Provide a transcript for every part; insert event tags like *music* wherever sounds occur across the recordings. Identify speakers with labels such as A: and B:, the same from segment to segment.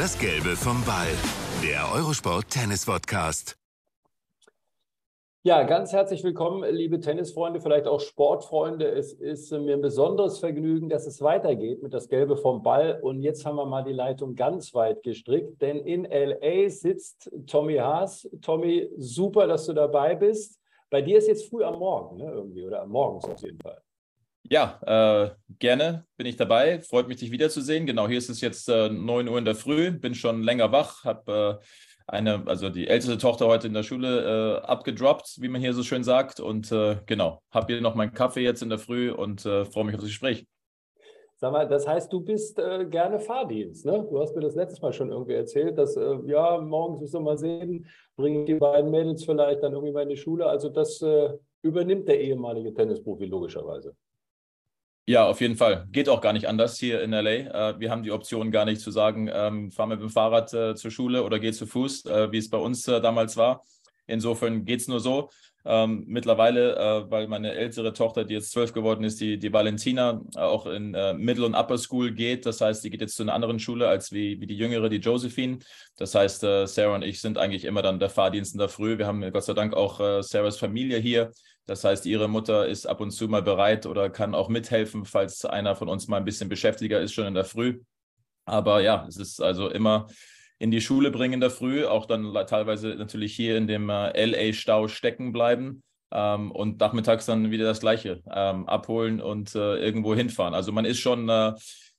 A: Das Gelbe vom Ball. Der Eurosport Tennis Podcast.
B: Ja, ganz herzlich willkommen, liebe Tennisfreunde, vielleicht auch Sportfreunde. Es ist mir ein besonderes Vergnügen, dass es weitergeht mit das Gelbe vom Ball. Und jetzt haben wir mal die Leitung ganz weit gestrickt, denn in LA sitzt Tommy Haas. Tommy, super, dass du dabei bist. Bei dir ist jetzt früh am Morgen, ne, irgendwie, oder morgens auf jeden Fall.
C: Ja, äh, gerne bin ich dabei. Freut mich, dich wiederzusehen. Genau, hier ist es jetzt äh, 9 Uhr in der Früh, bin schon länger wach, habe äh, eine, also die älteste Tochter heute in der Schule äh, abgedroppt, wie man hier so schön sagt. Und äh, genau, habe hier noch meinen Kaffee jetzt in der Früh und äh, freue mich auf das Gespräch.
B: Sag mal, das heißt, du bist äh, gerne Fahrdienst, ne? Du hast mir das letztes Mal schon irgendwie erzählt, dass, äh, ja, morgens müssen wir mal sehen, bringen die beiden Mädels vielleicht dann irgendwie mal in die Schule. Also das äh, übernimmt der ehemalige Tennisprofi logischerweise.
C: Ja, auf jeden Fall. Geht auch gar nicht anders hier in LA. Äh, wir haben die Option gar nicht zu sagen, ähm, wir mit dem Fahrrad äh, zur Schule oder geh zu Fuß, äh, wie es bei uns äh, damals war. Insofern geht es nur so. Ähm, mittlerweile, äh, weil meine ältere Tochter, die jetzt zwölf geworden ist, die, die Valentina, äh, auch in Middle- und Upper School geht. Das heißt, die geht jetzt zu einer anderen Schule als wie, wie die jüngere, die Josephine. Das heißt, Sarah und ich sind eigentlich immer dann der Fahrdienst in der Früh. Wir haben Gott sei Dank auch Sarahs Familie hier das heißt, ihre Mutter ist ab und zu mal bereit oder kann auch mithelfen, falls einer von uns mal ein bisschen beschäftiger ist, schon in der Früh. Aber ja, es ist also immer in die Schule bringen in der Früh, auch dann teilweise natürlich hier in dem äh, LA-Stau stecken bleiben. Ähm, und nachmittags dann wieder das Gleiche ähm, abholen und äh, irgendwo hinfahren. Also man ist schon äh,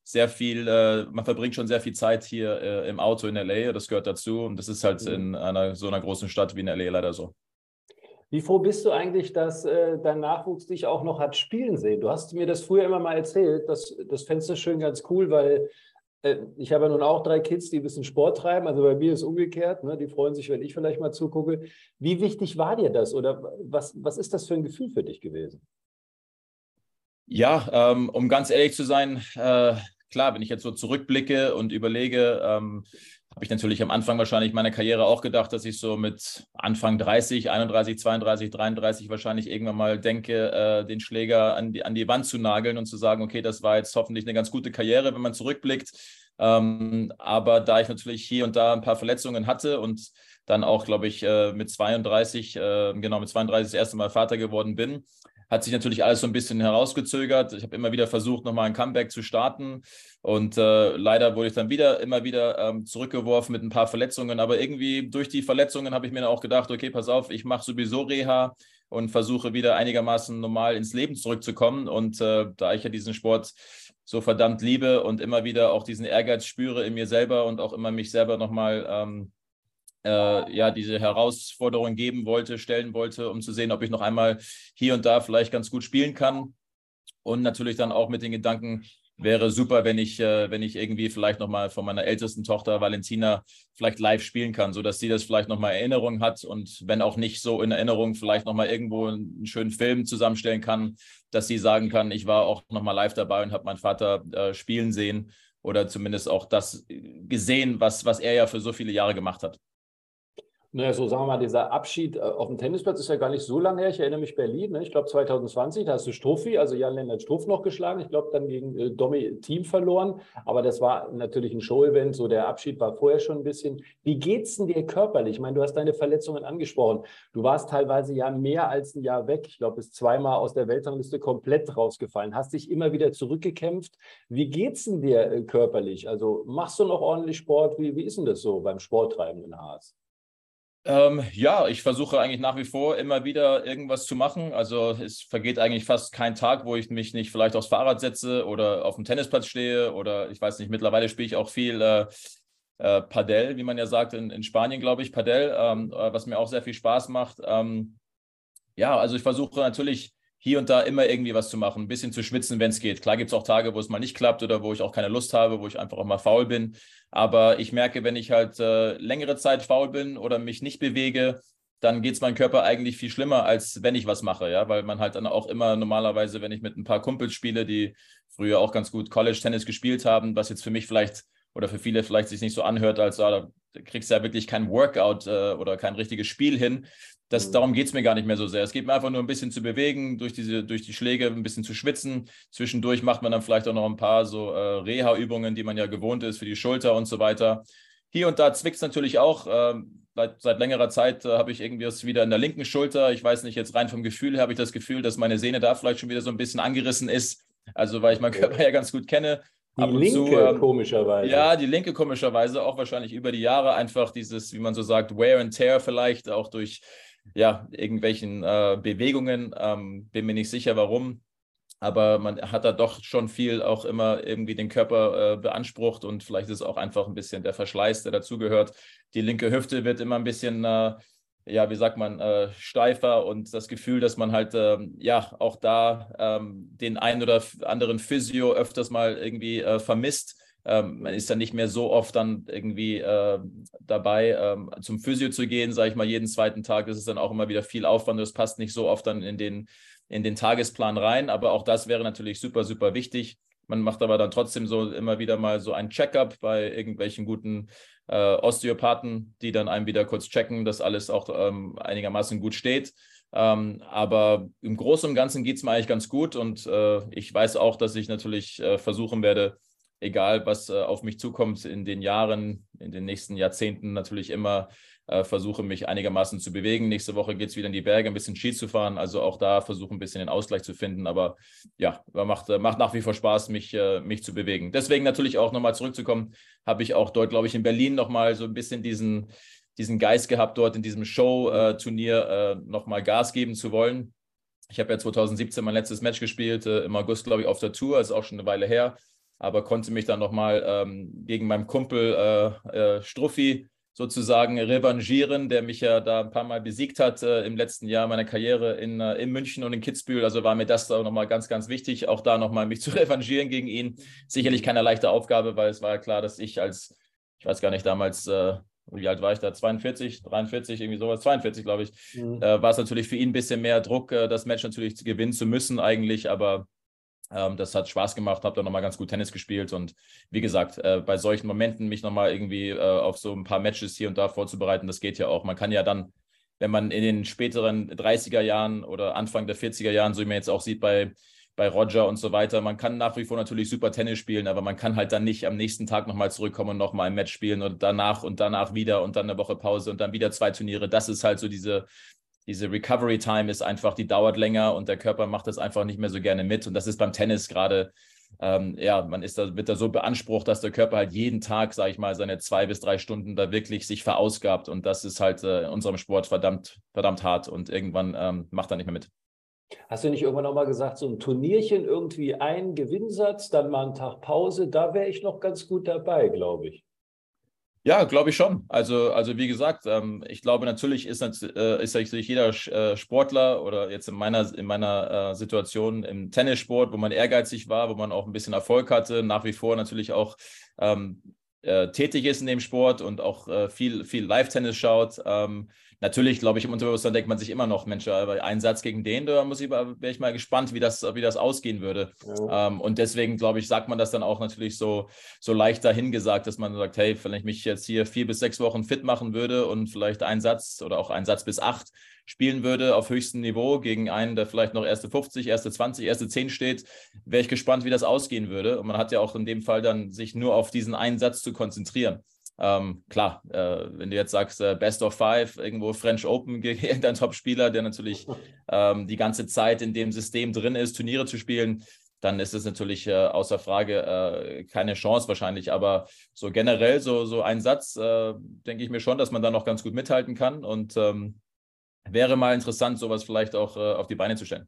C: sehr viel, äh, man verbringt schon sehr viel Zeit hier äh, im Auto in LA, das gehört dazu und das ist halt mhm. in einer so einer großen Stadt wie in LA leider so.
B: Wie froh bist du eigentlich, dass äh, dein Nachwuchs dich auch noch hat spielen sehen? Du hast mir das früher immer mal erzählt. Das, das fändest du schön ganz cool, weil äh, ich habe ja nun auch drei Kids, die ein bisschen Sport treiben. Also bei mir ist umgekehrt. Ne? Die freuen sich, wenn ich vielleicht mal zugucke. Wie wichtig war dir das oder was, was ist das für ein Gefühl für dich gewesen?
C: Ja, ähm, um ganz ehrlich zu sein, äh, klar, wenn ich jetzt so zurückblicke und überlege, ähm, habe ich natürlich am Anfang wahrscheinlich meiner Karriere auch gedacht, dass ich so mit Anfang 30, 31, 32, 33 wahrscheinlich irgendwann mal denke, äh, den Schläger an die, an die Wand zu nageln und zu sagen, okay, das war jetzt hoffentlich eine ganz gute Karriere, wenn man zurückblickt. Ähm, aber da ich natürlich hier und da ein paar Verletzungen hatte und dann auch, glaube ich, äh, mit 32, äh, genau mit 32 das erste Mal Vater geworden bin, hat sich natürlich alles so ein bisschen herausgezögert. Ich habe immer wieder versucht, nochmal ein Comeback zu starten. Und äh, leider wurde ich dann wieder immer wieder ähm, zurückgeworfen mit ein paar Verletzungen. Aber irgendwie durch die Verletzungen habe ich mir auch gedacht, okay, pass auf, ich mache sowieso Reha und versuche wieder einigermaßen normal ins Leben zurückzukommen. Und äh, da ich ja diesen Sport so verdammt liebe und immer wieder auch diesen Ehrgeiz spüre in mir selber und auch immer mich selber nochmal ähm, äh, ja diese Herausforderung geben wollte, stellen wollte, um zu sehen, ob ich noch einmal hier und da vielleicht ganz gut spielen kann. Und natürlich dann auch mit den Gedanken, wäre super, wenn ich, äh, wenn ich irgendwie vielleicht nochmal von meiner ältesten Tochter Valentina vielleicht live spielen kann, sodass sie das vielleicht nochmal Erinnerung hat und wenn auch nicht so in Erinnerung, vielleicht nochmal irgendwo einen schönen Film zusammenstellen kann, dass sie sagen kann, ich war auch nochmal live dabei und habe meinen Vater äh, spielen sehen oder zumindest auch das gesehen, was, was er ja für so viele Jahre gemacht hat.
B: Naja, so sagen wir mal, dieser Abschied äh, auf dem Tennisplatz ist ja gar nicht so lange her. Ich erinnere mich Berlin, ne? ich glaube 2020, da hast du Struffi, also Jan-Lennart Struff noch geschlagen. Ich glaube, dann gegen äh, Domi Team verloren. Aber das war natürlich ein Show-Event, so der Abschied war vorher schon ein bisschen. Wie geht's denn dir körperlich? Ich meine, du hast deine Verletzungen angesprochen. Du warst teilweise ja mehr als ein Jahr weg. Ich glaube, bist zweimal aus der Weltrangliste komplett rausgefallen. Hast dich immer wieder zurückgekämpft. Wie geht's denn dir äh, körperlich? Also machst du noch ordentlich Sport? Wie, wie ist denn das so beim Sporttreibenden Haas?
C: Ähm, ja, ich versuche eigentlich nach wie vor immer wieder irgendwas zu machen. Also es vergeht eigentlich fast kein Tag, wo ich mich nicht vielleicht aufs Fahrrad setze oder auf dem Tennisplatz stehe oder ich weiß nicht, mittlerweile spiele ich auch viel äh, äh, Padel, wie man ja sagt, in, in Spanien, glaube ich, Padel, ähm, äh, was mir auch sehr viel Spaß macht. Ähm, ja, also ich versuche natürlich hier und da immer irgendwie was zu machen, ein bisschen zu schwitzen, wenn es geht. Klar gibt es auch Tage, wo es mal nicht klappt oder wo ich auch keine Lust habe, wo ich einfach auch mal faul bin. Aber ich merke, wenn ich halt äh, längere Zeit faul bin oder mich nicht bewege, dann geht es meinem Körper eigentlich viel schlimmer, als wenn ich was mache, ja, weil man halt dann auch immer normalerweise, wenn ich mit ein paar Kumpels spiele, die früher auch ganz gut College-Tennis gespielt haben, was jetzt für mich vielleicht oder für viele vielleicht sich nicht so anhört, als ah, da kriegst du ja wirklich kein Workout äh, oder kein richtiges Spiel hin. Das, mhm. Darum geht es mir gar nicht mehr so sehr. Es geht mir einfach nur ein bisschen zu bewegen, durch, diese, durch die Schläge ein bisschen zu schwitzen. Zwischendurch macht man dann vielleicht auch noch ein paar so äh, Reha-Übungen, die man ja gewohnt ist für die Schulter und so weiter. hier und da zwickt es natürlich auch. Ähm, seit, seit, längerer Zeit äh, habe ich irgendwie das wieder in der linken Schulter. Ich weiß nicht, jetzt rein vom Gefühl habe ich das Gefühl, dass meine Sehne da vielleicht schon wieder so ein bisschen angerissen ist. Also, weil ich meinen Körper ja ganz gut kenne.
B: Die linke, zu, ähm, komischerweise.
C: Ja, die linke komischerweise, auch wahrscheinlich über die Jahre einfach dieses, wie man so sagt, Wear and Tear vielleicht, auch durch ja, irgendwelchen äh, Bewegungen. Ähm, bin mir nicht sicher, warum. Aber man hat da doch schon viel auch immer irgendwie den Körper äh, beansprucht und vielleicht ist auch einfach ein bisschen der Verschleiß, der dazugehört. Die linke Hüfte wird immer ein bisschen äh, ja, wie sagt man, äh, steifer und das Gefühl, dass man halt, ähm, ja, auch da ähm, den einen oder anderen Physio öfters mal irgendwie äh, vermisst. Ähm, man ist dann nicht mehr so oft dann irgendwie äh, dabei, ähm, zum Physio zu gehen, sage ich mal, jeden zweiten Tag. Das ist dann auch immer wieder viel Aufwand. Das passt nicht so oft dann in den, in den Tagesplan rein. Aber auch das wäre natürlich super, super wichtig. Man macht aber dann trotzdem so immer wieder mal so ein Checkup bei irgendwelchen guten äh, Osteopathen, die dann einem wieder kurz checken, dass alles auch ähm, einigermaßen gut steht. Ähm, aber im Großen und Ganzen geht es mir eigentlich ganz gut und äh, ich weiß auch, dass ich natürlich äh, versuchen werde, egal was äh, auf mich zukommt in den Jahren, in den nächsten Jahrzehnten, natürlich immer äh, versuche mich einigermaßen zu bewegen. Nächste Woche geht es wieder in die Berge, ein bisschen Ski zu fahren. Also auch da versuche ein bisschen den Ausgleich zu finden. Aber ja, macht, äh, macht nach wie vor Spaß, mich, äh, mich zu bewegen. Deswegen natürlich auch nochmal zurückzukommen, habe ich auch dort, glaube ich, in Berlin nochmal so ein bisschen diesen, diesen Geist gehabt, dort in diesem Show-Turnier äh, nochmal Gas geben zu wollen. Ich habe ja 2017 mein letztes Match gespielt, äh, im August, glaube ich, auf der Tour, ist auch schon eine Weile her, aber konnte mich dann nochmal ähm, gegen meinen Kumpel äh, äh, Struffi sozusagen revanchieren, der mich ja da ein paar Mal besiegt hat äh, im letzten Jahr meiner Karriere in, äh, in München und in Kitzbühel. Also war mir das auch nochmal ganz, ganz wichtig, auch da nochmal mich *laughs* zu revanchieren gegen ihn. Sicherlich keine leichte Aufgabe, weil es war ja klar, dass ich als, ich weiß gar nicht, damals, äh, wie alt war ich da? 42, 43, irgendwie sowas, 42, glaube ich. Mhm. Äh, war es natürlich für ihn ein bisschen mehr Druck, äh, das Match natürlich gewinnen zu müssen eigentlich, aber das hat Spaß gemacht, habe da nochmal ganz gut Tennis gespielt und wie gesagt, äh, bei solchen Momenten mich nochmal irgendwie äh, auf so ein paar Matches hier und da vorzubereiten, das geht ja auch. Man kann ja dann, wenn man in den späteren 30er Jahren oder Anfang der 40er Jahren, so wie man jetzt auch sieht bei, bei Roger und so weiter, man kann nach wie vor natürlich super Tennis spielen, aber man kann halt dann nicht am nächsten Tag nochmal zurückkommen und nochmal ein Match spielen und danach und danach wieder und dann eine Woche Pause und dann wieder zwei Turniere. Das ist halt so diese, diese Recovery Time ist einfach, die dauert länger und der Körper macht das einfach nicht mehr so gerne mit. Und das ist beim Tennis gerade, ähm, ja, man ist da, wird da so beansprucht, dass der Körper halt jeden Tag, sage ich mal, seine zwei bis drei Stunden da wirklich sich verausgabt. Und das ist halt äh, in unserem Sport verdammt, verdammt hart und irgendwann ähm, macht er nicht mehr mit.
B: Hast du nicht irgendwann nochmal gesagt, so ein Turnierchen, irgendwie ein Gewinnsatz, dann mal einen Tag Pause, da wäre ich noch ganz gut dabei, glaube ich.
C: Ja, glaube ich schon. Also, also wie gesagt, ähm, ich glaube natürlich ist, äh, ist natürlich jeder äh, Sportler oder jetzt in meiner, in meiner äh, Situation im Tennissport, wo man ehrgeizig war, wo man auch ein bisschen Erfolg hatte, nach wie vor natürlich auch ähm, äh, tätig ist in dem Sport und auch äh, viel, viel Live-Tennis schaut. Ähm, natürlich, glaube ich, im Unterbewusstsein denkt man sich immer noch, Mensch, aber ein Satz gegen den, da muss ich, wäre ich mal gespannt, wie das, wie das ausgehen würde. Ja. Ähm, und deswegen, glaube ich, sagt man das dann auch natürlich so, so leicht dahingesagt, dass man sagt, hey, wenn ich mich jetzt hier vier bis sechs Wochen fit machen würde und vielleicht ein Satz oder auch ein Satz bis acht spielen würde auf höchstem Niveau gegen einen, der vielleicht noch erste 50, erste 20, erste 10 steht, wäre ich gespannt, wie das ausgehen würde. Und man hat ja auch in dem Fall dann sich nur auf diesen einen Satz zu konzentrieren. Ähm, klar, äh, wenn du jetzt sagst, äh, Best of Five, irgendwo French Open gegen *laughs* irgendeinen Top-Spieler, der natürlich ähm, die ganze Zeit in dem System drin ist, Turniere zu spielen, dann ist es natürlich äh, außer Frage äh, keine Chance wahrscheinlich. Aber so generell, so, so ein Satz, äh, denke ich mir schon, dass man da noch ganz gut mithalten kann. Und ähm, wäre mal interessant, sowas vielleicht auch äh, auf die Beine zu stellen.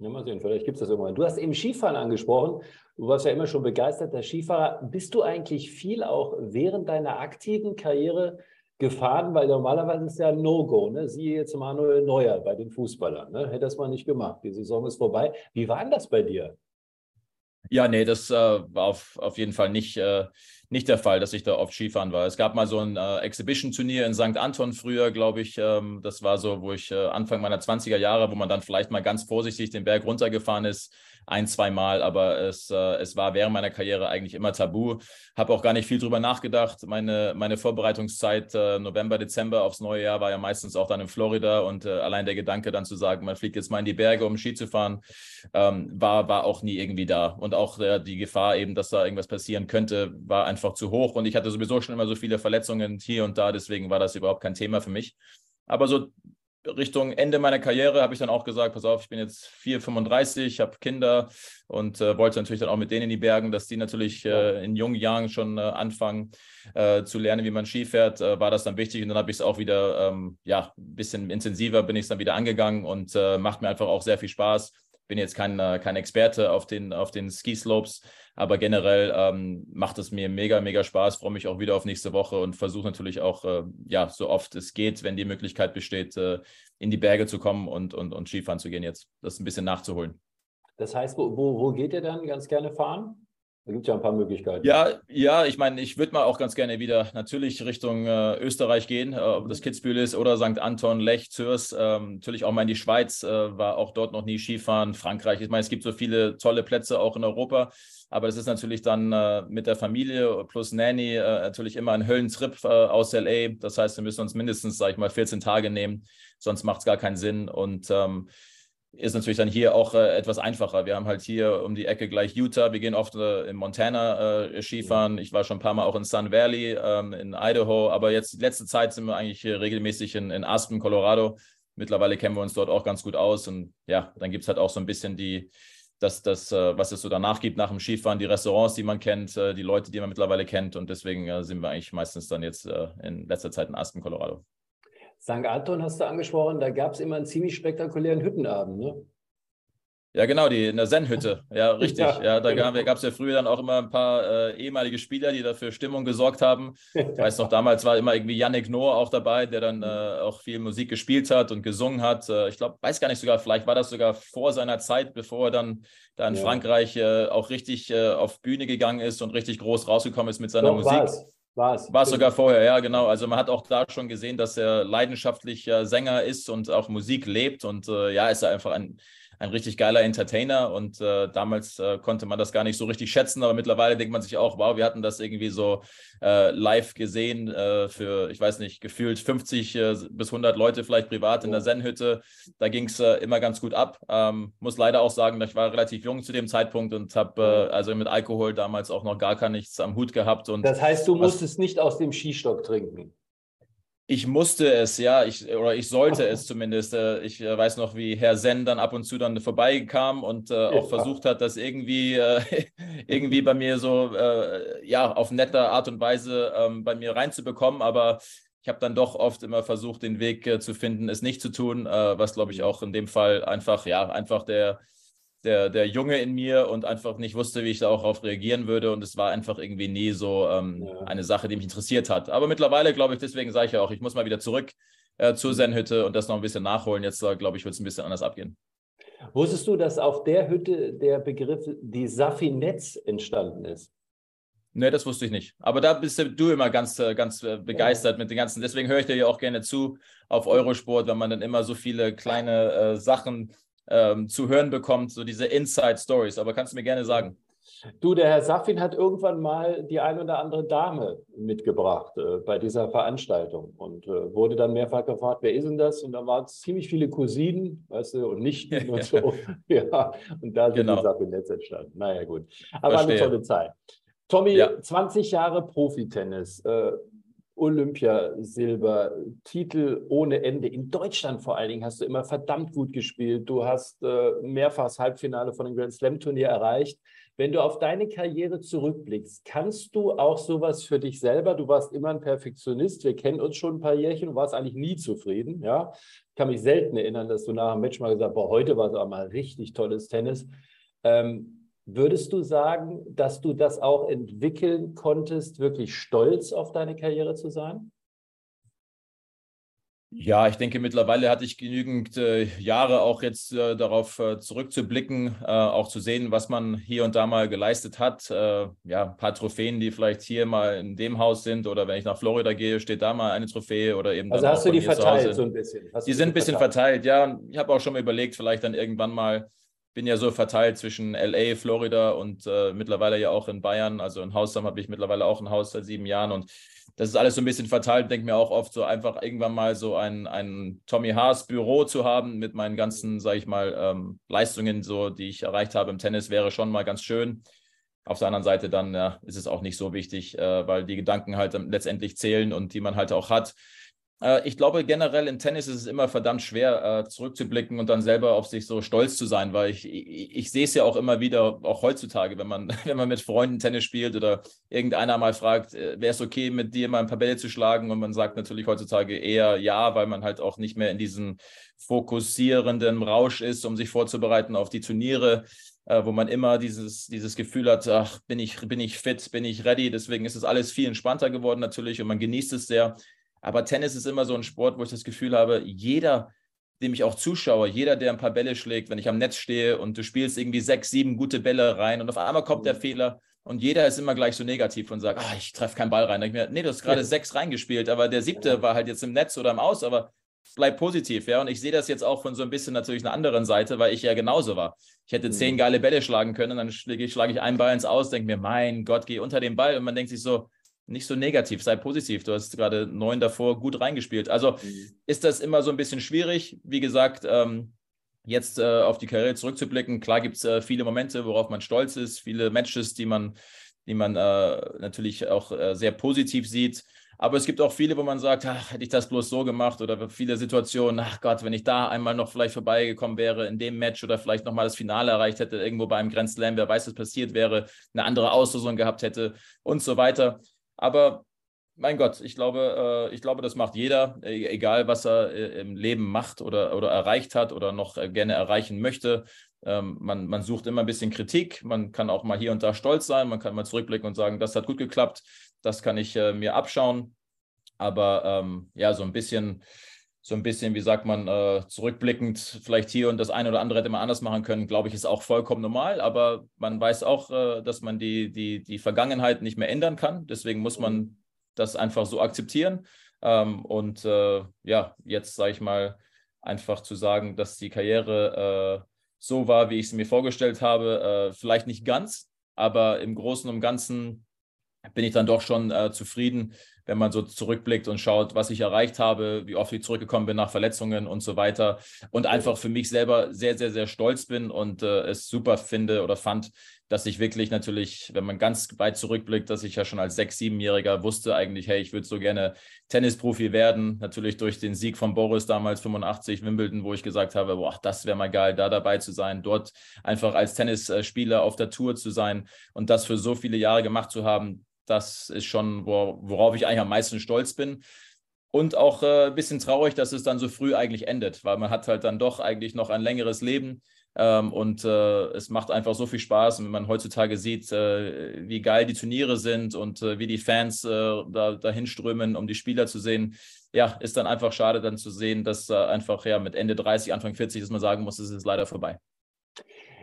B: Ja, mal sehen, vielleicht gibt es das irgendwann. Du hast eben Skifahren angesprochen. Du warst ja immer schon begeisterter Skifahrer. Bist du eigentlich viel auch während deiner aktiven Karriere gefahren? Weil normalerweise ist ja No-Go. Ne? Siehe jetzt Manuel Neuer bei den Fußballern. Ne? Hätte das mal nicht gemacht. Die Saison ist vorbei. Wie war denn das bei dir?
C: Ja, nee, das äh, war auf, auf jeden Fall nicht, äh, nicht der Fall, dass ich da oft Skifahren war. Es gab mal so ein äh, Exhibition-Turnier in St. Anton früher, glaube ich. Ähm, das war so, wo ich äh, Anfang meiner 20er Jahre, wo man dann vielleicht mal ganz vorsichtig den Berg runtergefahren ist ein, zwei Mal, aber es, äh, es war während meiner Karriere eigentlich immer tabu. Habe auch gar nicht viel drüber nachgedacht. Meine, meine Vorbereitungszeit äh, November, Dezember aufs neue Jahr war ja meistens auch dann in Florida und äh, allein der Gedanke dann zu sagen, man fliegt jetzt mal in die Berge, um Ski zu fahren, ähm, war, war auch nie irgendwie da. Und auch äh, die Gefahr eben, dass da irgendwas passieren könnte, war einfach einfach zu hoch und ich hatte sowieso schon immer so viele Verletzungen hier und da, deswegen war das überhaupt kein Thema für mich. Aber so Richtung Ende meiner Karriere habe ich dann auch gesagt, pass auf, ich bin jetzt 4,35, habe Kinder und äh, wollte natürlich dann auch mit denen in die Bergen, dass die natürlich äh, in jungen Jahren schon äh, anfangen äh, zu lernen, wie man Ski fährt, äh, war das dann wichtig und dann habe ich es auch wieder, ähm, ja, ein bisschen intensiver bin ich es dann wieder angegangen und äh, macht mir einfach auch sehr viel Spaß. Bin jetzt kein, kein Experte auf den, auf den Ski-Slopes, aber generell ähm, macht es mir mega, mega Spaß. Freue mich auch wieder auf nächste Woche und versuche natürlich auch, äh, ja, so oft es geht, wenn die Möglichkeit besteht, äh, in die Berge zu kommen und, und, und Skifahren zu gehen jetzt. Das ein bisschen nachzuholen.
B: Das heißt, wo, wo, wo geht ihr dann ganz gerne fahren? Da gibt es ja ein paar Möglichkeiten.
C: Ja, ja, ich meine, ich würde mal auch ganz gerne wieder natürlich Richtung äh, Österreich gehen, äh, ob das Kitzbühel ist oder St. Anton, Lech, Zürs. Ähm, natürlich auch mal in die Schweiz, äh, war auch dort noch nie Skifahren. Frankreich, ich meine, es gibt so viele tolle Plätze auch in Europa. Aber es ist natürlich dann äh, mit der Familie plus Nanny äh, natürlich immer ein Höllentrip äh, aus LA. Das heißt, wir müssen uns mindestens, sage ich mal, 14 Tage nehmen, sonst macht es gar keinen Sinn. Und ähm, ist natürlich dann hier auch äh, etwas einfacher. Wir haben halt hier um die Ecke gleich Utah. Wir gehen oft äh, in Montana äh, Skifahren. Ich war schon ein paar Mal auch in Sun Valley, ähm, in Idaho. Aber jetzt die letzte Zeit sind wir eigentlich regelmäßig in, in Aspen, Colorado. Mittlerweile kennen wir uns dort auch ganz gut aus. Und ja, dann gibt es halt auch so ein bisschen die, das, das, äh, was es so danach gibt nach dem Skifahren, die Restaurants, die man kennt, äh, die Leute, die man mittlerweile kennt. Und deswegen äh, sind wir eigentlich meistens dann jetzt in letzter Zeit in Aspen, Colorado.
B: St. Anton hast du angesprochen, da gab es immer einen ziemlich spektakulären Hüttenabend, ne?
C: Ja, genau, die in der Zen-Hütte. Ja, *laughs* richtig. Ja, ja da genau. gab es ja früher dann auch immer ein paar äh, ehemalige Spieler, die dafür Stimmung gesorgt haben. Ich weiß noch, damals war immer irgendwie Yannick Noah auch dabei, der dann äh, auch viel Musik gespielt hat und gesungen hat. Äh, ich glaube, weiß gar nicht sogar, vielleicht war das sogar vor seiner Zeit, bevor er dann da in ja. Frankreich äh, auch richtig äh, auf Bühne gegangen ist und richtig groß rausgekommen ist mit seiner Doch, Musik. War es. War es sogar vorher, ja, genau. Also man hat auch da schon gesehen, dass er leidenschaftlicher Sänger ist und auch Musik lebt. Und äh, ja, ist er einfach ein ein richtig geiler Entertainer und äh, damals äh, konnte man das gar nicht so richtig schätzen, aber mittlerweile denkt man sich auch, wow, wir hatten das irgendwie so äh, live gesehen äh, für, ich weiß nicht, gefühlt 50 äh, bis 100 Leute vielleicht privat in der Zen-Hütte. Da ging es äh, immer ganz gut ab. Ähm, muss leider auch sagen, ich war relativ jung zu dem Zeitpunkt und habe also mit Alkohol damals auch noch gar gar nichts am Hut gehabt. Und
B: das heißt, du musstest nicht aus dem Skistock trinken?
C: Ich musste es, ja, ich, oder ich sollte es zumindest. Äh, ich äh, weiß noch, wie Herr Zen dann ab und zu dann vorbeikam und äh, auch versucht hat, das irgendwie, äh, *laughs* irgendwie bei mir so, äh, ja, auf nette Art und Weise ähm, bei mir reinzubekommen. Aber ich habe dann doch oft immer versucht, den Weg äh, zu finden, es nicht zu tun, was glaube ich mhm. auch in dem Fall einfach, ja, einfach der, der, der Junge in mir und einfach nicht wusste, wie ich darauf reagieren würde. Und es war einfach irgendwie nie so ähm, ja. eine Sache, die mich interessiert hat. Aber mittlerweile, glaube ich, deswegen sage ich ja auch, ich muss mal wieder zurück äh, zur Zen-Hütte und das noch ein bisschen nachholen. Jetzt, äh, glaube ich, wird es ein bisschen anders abgehen.
B: Wusstest du, dass auf der Hütte der Begriff die Safinetz entstanden ist?
C: Nee, das wusste ich nicht. Aber da bist du immer ganz, äh, ganz äh, begeistert ja. mit den ganzen. Deswegen höre ich dir ja auch gerne zu auf Eurosport, wenn man dann immer so viele kleine äh, Sachen ähm, zu hören bekommt, so diese Inside Stories. Aber kannst du mir gerne sagen?
B: Du, der Herr Safin hat irgendwann mal die ein oder andere Dame mitgebracht äh, bei dieser Veranstaltung und äh, wurde dann mehrfach gefragt, wer ist denn das? Und da waren es ziemlich viele Cousinen, weißt du, und Nichten und so. *laughs* *laughs* ja, und da sind genau. die Safinets entstanden. Naja, gut. Aber Verstehe. eine tolle Zeit. Tommy, ja. 20 Jahre Profitennis. Äh, Olympiasilber, Titel ohne Ende. In Deutschland vor allen Dingen hast du immer verdammt gut gespielt. Du hast äh, mehrfach das Halbfinale von dem Grand Slam Turnier erreicht. Wenn du auf deine Karriere zurückblickst, kannst du auch sowas für dich selber? Du warst immer ein Perfektionist. Wir kennen uns schon ein paar Jährchen. Du warst eigentlich nie zufrieden. Ja, ich kann mich selten erinnern, dass du nach dem Match mal gesagt hast, heute war es aber mal richtig tolles Tennis. Ähm, Würdest du sagen, dass du das auch entwickeln konntest, wirklich stolz auf deine Karriere zu sein?
C: Ja, ich denke, mittlerweile hatte ich genügend äh, Jahre auch jetzt äh, darauf äh, zurückzublicken, äh, auch zu sehen, was man hier und da mal geleistet hat. Äh, ja, ein paar Trophäen, die vielleicht hier mal in dem Haus sind oder wenn ich nach Florida gehe, steht da mal eine Trophäe oder eben.
B: Also hast du die verteilt so ein bisschen?
C: Hast die sind ein bisschen verteilt, verteilt ja. Ich habe auch schon mal überlegt, vielleicht dann irgendwann mal bin ja so verteilt zwischen LA, Florida und äh, mittlerweile ja auch in Bayern. Also in Hausham habe ich mittlerweile auch ein Haus seit sieben Jahren und das ist alles so ein bisschen verteilt. Denke mir auch oft so einfach irgendwann mal so ein, ein Tommy Haas Büro zu haben mit meinen ganzen, sage ich mal, ähm, Leistungen, so die ich erreicht habe im Tennis, wäre schon mal ganz schön. Auf der anderen Seite dann ja, ist es auch nicht so wichtig, äh, weil die Gedanken halt letztendlich zählen und die man halt auch hat. Äh, ich glaube, generell im Tennis ist es immer verdammt schwer, äh, zurückzublicken und dann selber auf sich so stolz zu sein, weil ich, ich, ich sehe es ja auch immer wieder, auch heutzutage, wenn man, *laughs* wenn man mit Freunden Tennis spielt oder irgendeiner mal fragt, äh, wäre es okay, mit dir mal ein paar Bälle zu schlagen? Und man sagt natürlich heutzutage eher ja, weil man halt auch nicht mehr in diesem fokussierenden Rausch ist, um sich vorzubereiten auf die Turniere wo man immer dieses, dieses Gefühl hat, ach, bin ich, bin ich fit, bin ich ready. Deswegen ist es alles viel entspannter geworden natürlich und man genießt es sehr. Aber Tennis ist immer so ein Sport, wo ich das Gefühl habe, jeder, dem ich auch zuschaue, jeder, der ein paar Bälle schlägt, wenn ich am Netz stehe und du spielst irgendwie sechs, sieben gute Bälle rein und auf einmal kommt der mhm. Fehler und jeder ist immer gleich so negativ und sagt, ah, ich treffe keinen Ball rein. Mir, nee, du hast gerade ja. sechs reingespielt, aber der siebte war halt jetzt im Netz oder im Aus, aber bleib positiv, ja. Und ich sehe das jetzt auch von so ein bisschen natürlich einer anderen Seite, weil ich ja genauso war. Ich hätte zehn mhm. geile Bälle schlagen können, dann schlage ich, schlage ich einen Ball ins Aus, denke mir, mein Gott, geh unter den Ball und man denkt sich so, nicht so negativ, sei positiv. Du hast gerade neun davor gut reingespielt. Also mhm. ist das immer so ein bisschen schwierig. Wie gesagt, ähm, jetzt äh, auf die Karriere zurückzublicken. Klar gibt es äh, viele Momente, worauf man stolz ist, viele Matches, die man, die man äh, natürlich auch äh, sehr positiv sieht. Aber es gibt auch viele, wo man sagt, ach, hätte ich das bloß so gemacht oder viele Situationen, ach Gott, wenn ich da einmal noch vielleicht vorbeigekommen wäre in dem Match oder vielleicht nochmal das Finale erreicht hätte, irgendwo bei einem Grand Slam, wer weiß, was passiert wäre, eine andere Auslösung gehabt hätte und so weiter. Aber mein Gott, ich glaube, äh, ich glaube, das macht jeder, e-, egal was er äh, im Leben macht oder, oder erreicht hat oder noch äh, gerne erreichen möchte. Ähm, man, man sucht immer ein bisschen Kritik, man kann auch mal hier und da stolz sein, man kann mal zurückblicken und sagen, das hat gut geklappt, das kann ich mir abschauen. Aber ähm, ja, so ein bisschen, so ein bisschen, wie sagt man, äh, zurückblickend, vielleicht hier und das eine oder andere hätte man anders machen können, glaube ich, ist auch vollkommen normal. Aber man weiß auch, äh, dass man die, die, die Vergangenheit nicht mehr ändern kann. Deswegen muss man das einfach so akzeptieren. Ähm, und äh, ja, jetzt sage ich mal, einfach zu sagen, dass die Karriere äh, so war, wie ich es mir vorgestellt habe. Äh, vielleicht nicht ganz, aber im Großen und Ganzen bin ich dann doch schon äh, zufrieden, wenn man so zurückblickt und schaut, was ich erreicht habe, wie oft ich zurückgekommen bin nach Verletzungen und so weiter. Und einfach für mich selber sehr, sehr, sehr stolz bin und äh, es super finde oder fand, dass ich wirklich natürlich, wenn man ganz weit zurückblickt, dass ich ja schon als sechs-, siebenjähriger wusste eigentlich, hey, ich würde so gerne Tennisprofi werden. Natürlich durch den Sieg von Boris damals 85 Wimbledon, wo ich gesagt habe, boah, das wäre mal geil, da dabei zu sein, dort einfach als Tennisspieler auf der Tour zu sein und das für so viele Jahre gemacht zu haben das ist schon, worauf ich eigentlich am meisten stolz bin. Und auch äh, ein bisschen traurig, dass es dann so früh eigentlich endet, weil man hat halt dann doch eigentlich noch ein längeres Leben. Ähm, und äh, es macht einfach so viel Spaß. Wenn man heutzutage sieht, äh, wie geil die Turniere sind und wie die Fans da, dahin strömen, um die Spieler zu sehen, ja, ist dann einfach schade dann zu sehen, dass einfach ja mit Ende 30, Anfang 40, dass man sagen muss, es ist leider vorbei.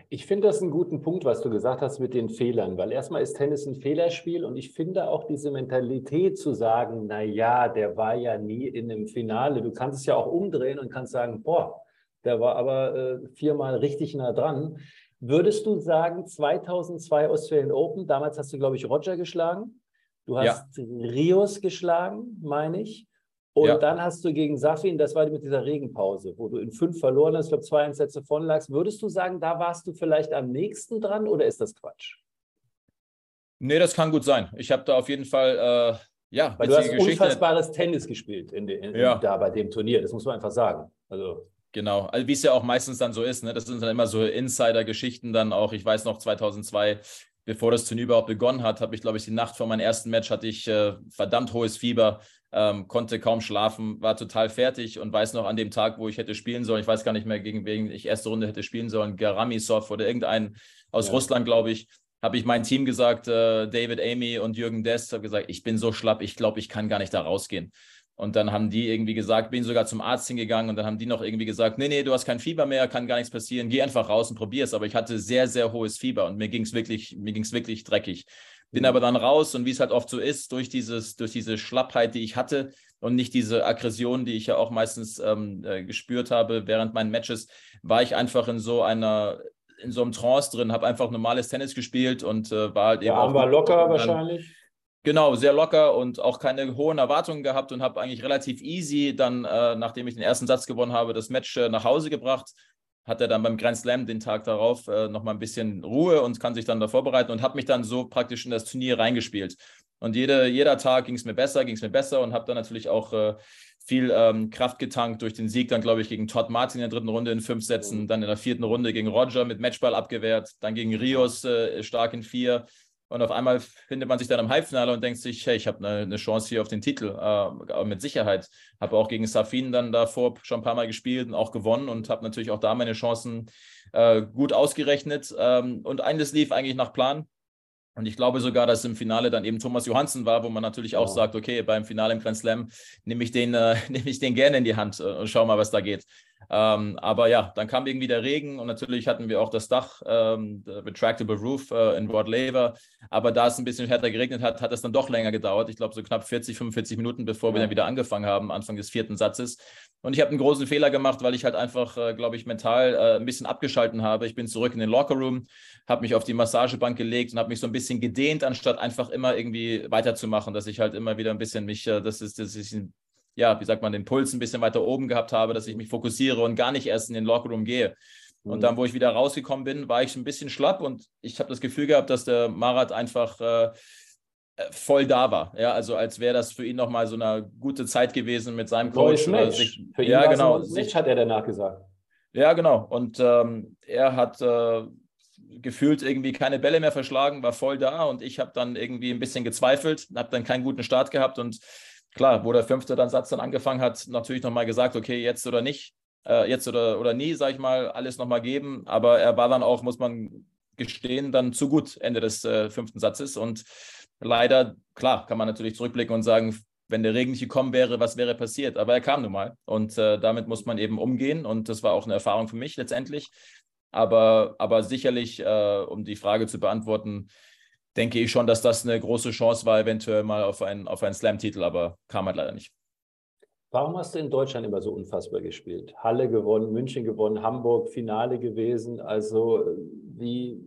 B: Ich finde das einen guten Punkt, was du gesagt hast mit den Fehlern, weil erstmal ist Tennis ein Fehlerspiel und ich finde auch diese Mentalität zu sagen, na ja, der war ja nie in einem Finale. Du kannst es ja auch umdrehen und kannst sagen, boah, der war aber äh, viermal richtig nah dran. Würdest du sagen, 2002 Australian Open, damals hast du, glaube ich, Roger geschlagen. Du hast ja. Rios geschlagen, meine ich. Und ja. dann hast du gegen Safin, das war mit dieser Regenpause, wo du in fünf verloren hast, ich glaube, zwei Einsätze von lagst. Würdest du sagen, da warst du vielleicht am nächsten dran oder ist das Quatsch?
C: Nee, das kann gut sein. Ich habe da auf jeden Fall, äh, ja,
B: Weil du hast Geschichte. unfassbares Tennis gespielt in, in, ja. da bei dem Turnier, das muss man einfach sagen. Also.
C: Genau, also wie es ja auch meistens dann so ist, ne? das sind dann immer so Insider-Geschichten dann auch. Ich weiß noch, 2002 bevor das Turnier überhaupt begonnen hat, habe ich, glaube ich, die Nacht vor meinem ersten Match hatte ich äh, verdammt hohes Fieber, ähm, konnte kaum schlafen, war total fertig und weiß noch an dem Tag, wo ich hätte spielen sollen, ich weiß gar nicht mehr, gegen wen ich erste Runde hätte spielen sollen, Garamisov oder irgendein aus ja. Russland, glaube ich, habe ich mein Team gesagt, äh, David Amy und Jürgen Dest, habe gesagt, ich bin so schlapp, ich glaube, ich kann gar nicht da rausgehen. Und dann haben die irgendwie gesagt, bin sogar zum Arzt hingegangen und dann haben die noch irgendwie gesagt, nee, nee, du hast kein Fieber mehr, kann gar nichts passieren, geh einfach raus und probier es. Aber ich hatte sehr, sehr hohes Fieber und mir ging es wirklich, mir ging es wirklich dreckig. Bin mhm. aber dann raus und wie es halt oft so ist, durch dieses, durch diese Schlappheit, die ich hatte und nicht diese Aggression, die ich ja auch meistens ähm, äh, gespürt habe während meinen Matches, war ich einfach in so einer, in so einem Trance drin, habe einfach normales Tennis gespielt und äh, war halt
B: eben. Ja, war locker wahrscheinlich.
C: Genau, sehr locker und auch keine hohen Erwartungen gehabt und habe eigentlich relativ easy dann, äh, nachdem ich den ersten Satz gewonnen habe, das Match äh, nach Hause gebracht. Hat er dann beim Grand Slam den Tag darauf äh, nochmal ein bisschen Ruhe und kann sich dann da vorbereiten und habe mich dann so praktisch in das Turnier reingespielt. Und jede, jeder Tag ging es mir besser, ging es mir besser und habe dann natürlich auch äh, viel ähm, Kraft getankt durch den Sieg dann, glaube ich, gegen Todd Martin in der dritten Runde in fünf Sätzen, dann in der vierten Runde gegen Roger mit Matchball abgewehrt, dann gegen Rios äh, stark in vier. Und auf einmal findet man sich dann im Halbfinale und denkt sich, hey, ich habe eine, eine, Chance hier auf den Titel, äh, mit Sicherheit. Habe auch gegen Safin dann davor schon ein paar Mal gespielt und auch gewonnen und habe natürlich auch da meine Chancen äh, gut ausgerechnet. Ähm, und eines lief eigentlich nach Plan. Und ich glaube sogar, dass im Finale dann eben Thomas Johansen war, wo man natürlich auch oh. sagt, okay, beim Finale im Grand Slam nehme ich, den, äh, *laughs* nehme ich den gerne in die Hand äh, und schau mal, was da geht. Ähm, aber ja, dann kam irgendwie der Regen und natürlich hatten wir auch das Dach, ähm, Retractable Roof äh, in Rod Laver. Aber da es ein bisschen härter geregnet hat, hat es dann doch länger gedauert. Ich glaube, so knapp 40, 45 Minuten, bevor ja. wir dann wieder angefangen haben, Anfang des vierten Satzes. Und ich habe einen großen Fehler gemacht, weil ich halt einfach, äh, glaube ich, mental äh, ein bisschen abgeschalten habe. Ich bin zurück in den Lockerroom, habe mich auf die Massagebank gelegt und habe mich so ein bisschen gedehnt, anstatt einfach immer irgendwie weiterzumachen, dass ich halt immer wieder ein bisschen mich, äh, das ist, das ist ja, wie sagt man, den Puls ein bisschen weiter oben gehabt habe, dass ich mich fokussiere und gar nicht erst in den Lockerroom gehe. Und dann, mhm. wo ich wieder rausgekommen bin, war ich ein bisschen schlapp und ich habe das Gefühl gehabt, dass der Marat einfach äh, äh, voll da war. Ja, also als wäre das für ihn nochmal so eine gute Zeit gewesen mit seinem Coach.
B: Match. Sich, für ihn ja, genau. Match hat er danach gesagt.
C: Ja, genau. Und ähm, er hat äh, gefühlt irgendwie keine Bälle mehr verschlagen, war voll da und ich habe dann irgendwie ein bisschen gezweifelt, habe dann keinen guten Start gehabt und klar, wo der fünfte dann Satz dann angefangen hat, natürlich nochmal gesagt, okay, jetzt oder nicht, äh, jetzt oder, oder nie, sag ich mal, alles nochmal geben. Aber er war dann auch, muss man gestehen, dann zu gut Ende des äh, fünften Satzes und leider, klar, kann man natürlich zurückblicken und sagen, wenn der Regen nicht gekommen wäre, was wäre passiert? Aber er kam nun mal und äh, damit muss man eben umgehen und das war auch eine Erfahrung für mich letztendlich. Aber, aber sicherlich, äh, um die Frage zu beantworten, denke ich schon, dass das eine große Chance war, eventuell mal auf einen, auf einen Slam-Titel, aber kam halt leider nicht.
B: Warum hast du in Deutschland immer so unfassbar gespielt? Halle gewonnen, München gewonnen, Hamburg Finale gewesen. Also wie,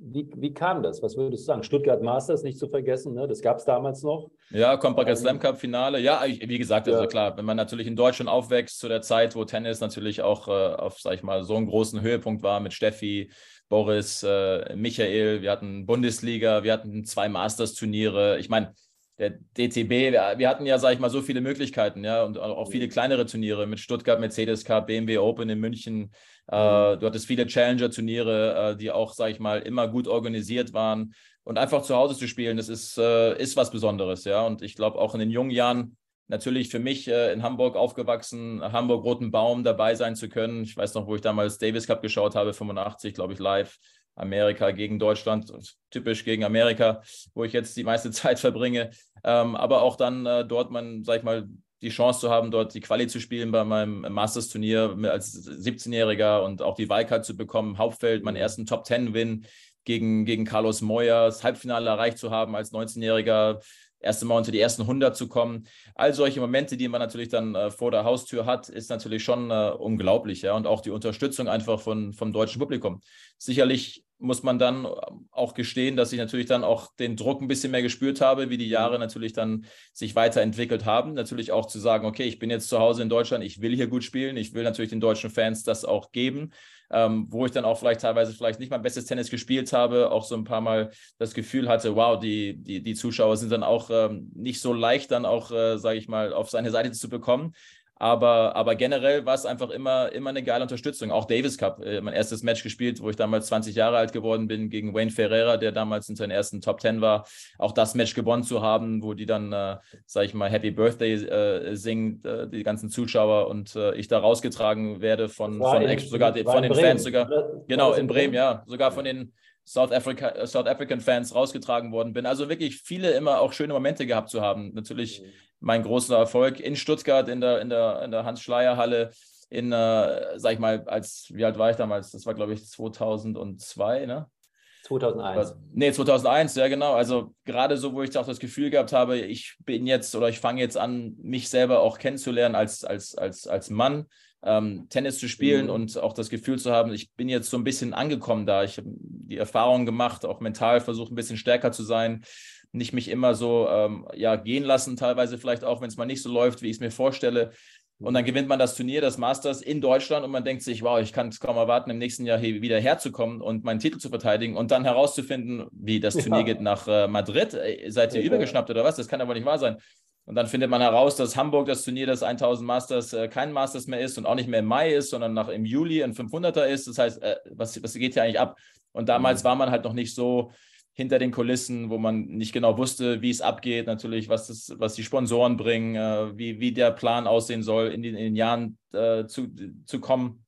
B: wie, wie kam das? Was würdest du sagen? Stuttgart Masters nicht zu vergessen, ne? das gab es damals noch.
C: Ja, Compact ähm, Slam Cup Finale. Ja, wie gesagt, also ja. klar, wenn man natürlich in Deutschland aufwächst zu der Zeit, wo Tennis natürlich auch äh, auf, sag ich mal, so einen großen Höhepunkt war mit Steffi, Boris, äh, Michael, wir hatten Bundesliga, wir hatten zwei Masters-Turniere. Ich meine, der DTB, wir, wir, hatten ja, sag ich mal, so viele Möglichkeiten, ja, und auch viele kleinere Turniere mit Stuttgart, Mercedes Cup, BMW Open in München, äh, du hattest viele Challenger-Turniere, äh, die auch, sage ich mal, immer gut organisiert waren. Und einfach zu Hause zu spielen, das ist, äh, ist was Besonderes, ja. Und ich glaube, auch in den jungen Jahren, natürlich für mich äh, in Hamburg aufgewachsen, Hamburg Roten Baum dabei sein zu können. Ich weiß noch, wo ich damals Davis Cup geschaut habe, 85, glaube ich, live. Amerika gegen Deutschland, typisch gegen Amerika, wo ich jetzt die meiste *laughs* Zeit verbringe. Ähm, aber auch dann äh, dort man, sag ich mal, die Chance zu haben, dort die Quali zu spielen bei meinem Masters-Turnier als 17-Jähriger und auch die Wildcard zu bekommen, Hauptfeld, meinen ersten Top-10-Win gegen, gegen Carlos Moya, das Halbfinale erreicht zu haben als 19-Jähriger, erste Mal unter die ersten 100 zu kommen. All solche Momente, die man natürlich dann äh, vor der Haustür hat, ist natürlich schon äh, unglaublich. Ja? Und auch die Unterstützung einfach von, vom deutschen Publikum. Sicherlich muss man dann auch gestehen, dass ich natürlich dann auch den Druck ein bisschen mehr gespürt habe, wie die Jahre natürlich dann sich weiterentwickelt haben. Natürlich auch zu sagen, okay, ich bin jetzt zu Hause in Deutschland, ich will hier gut spielen, ich will natürlich den deutschen Fans das auch geben, ähm, wo ich dann auch vielleicht teilweise vielleicht nicht mein bestes Tennis gespielt habe, auch so ein paar Mal das Gefühl hatte, wow, die, die, die Zuschauer sind dann auch ähm, nicht so leicht dann auch, äh, sage ich mal, auf seine Seite zu bekommen. Aber, aber generell war es einfach immer, immer eine geile Unterstützung. Auch Davis Cup, äh, mein erstes Match gespielt, wo ich damals 20 Jahre alt geworden bin, gegen Wayne Ferreira, der damals in seinen ersten Top 10 war. Auch das Match gewonnen zu haben, wo die dann, äh, sag ich mal, Happy Birthday äh, singen, äh, die ganzen Zuschauer und äh, ich da rausgetragen werde von, von in, sogar von den Bremen, Fans sogar. Genau, in Bremen, ja. Sogar von den South, Africa, äh, South African Fans rausgetragen worden bin. Also wirklich viele immer auch schöne Momente gehabt zu haben. Natürlich. Mhm mein großer Erfolg in Stuttgart in der, in der, in der Hans-Schleier-Halle. In, äh, sag ich mal, als, wie alt war ich damals? Das war, glaube ich, 2002, ne?
B: 2001.
C: Nee, 2001, ja genau. Also gerade so, wo ich auch das Gefühl gehabt habe, ich bin jetzt oder ich fange jetzt an, mich selber auch kennenzulernen als, als, als, als Mann, ähm, Tennis zu spielen mhm. und auch das Gefühl zu haben, ich bin jetzt so ein bisschen angekommen da. Ich habe die Erfahrung gemacht, auch mental versucht, ein bisschen stärker zu sein nicht mich immer so ähm, ja, gehen lassen, teilweise vielleicht auch, wenn es mal nicht so läuft, wie ich es mir vorstelle. Und dann gewinnt man das Turnier, das Masters in Deutschland und man denkt sich, wow, ich kann es kaum erwarten, im nächsten Jahr hier wieder herzukommen und meinen Titel zu verteidigen und dann herauszufinden, wie das Turnier ja. geht nach äh, Madrid. Seid ihr ja. übergeschnappt oder was? Das kann aber nicht wahr sein. Und dann findet man heraus, dass Hamburg das Turnier das 1000 Masters äh, kein Masters mehr ist und auch nicht mehr im Mai ist, sondern nach im Juli ein 500er ist. Das heißt, äh, was, was geht hier eigentlich ab? Und damals mhm. war man halt noch nicht so hinter den Kulissen, wo man nicht genau wusste, wie es abgeht, natürlich, was, das, was die Sponsoren bringen, äh, wie, wie der Plan aussehen soll, in den, in den Jahren äh, zu, zu kommen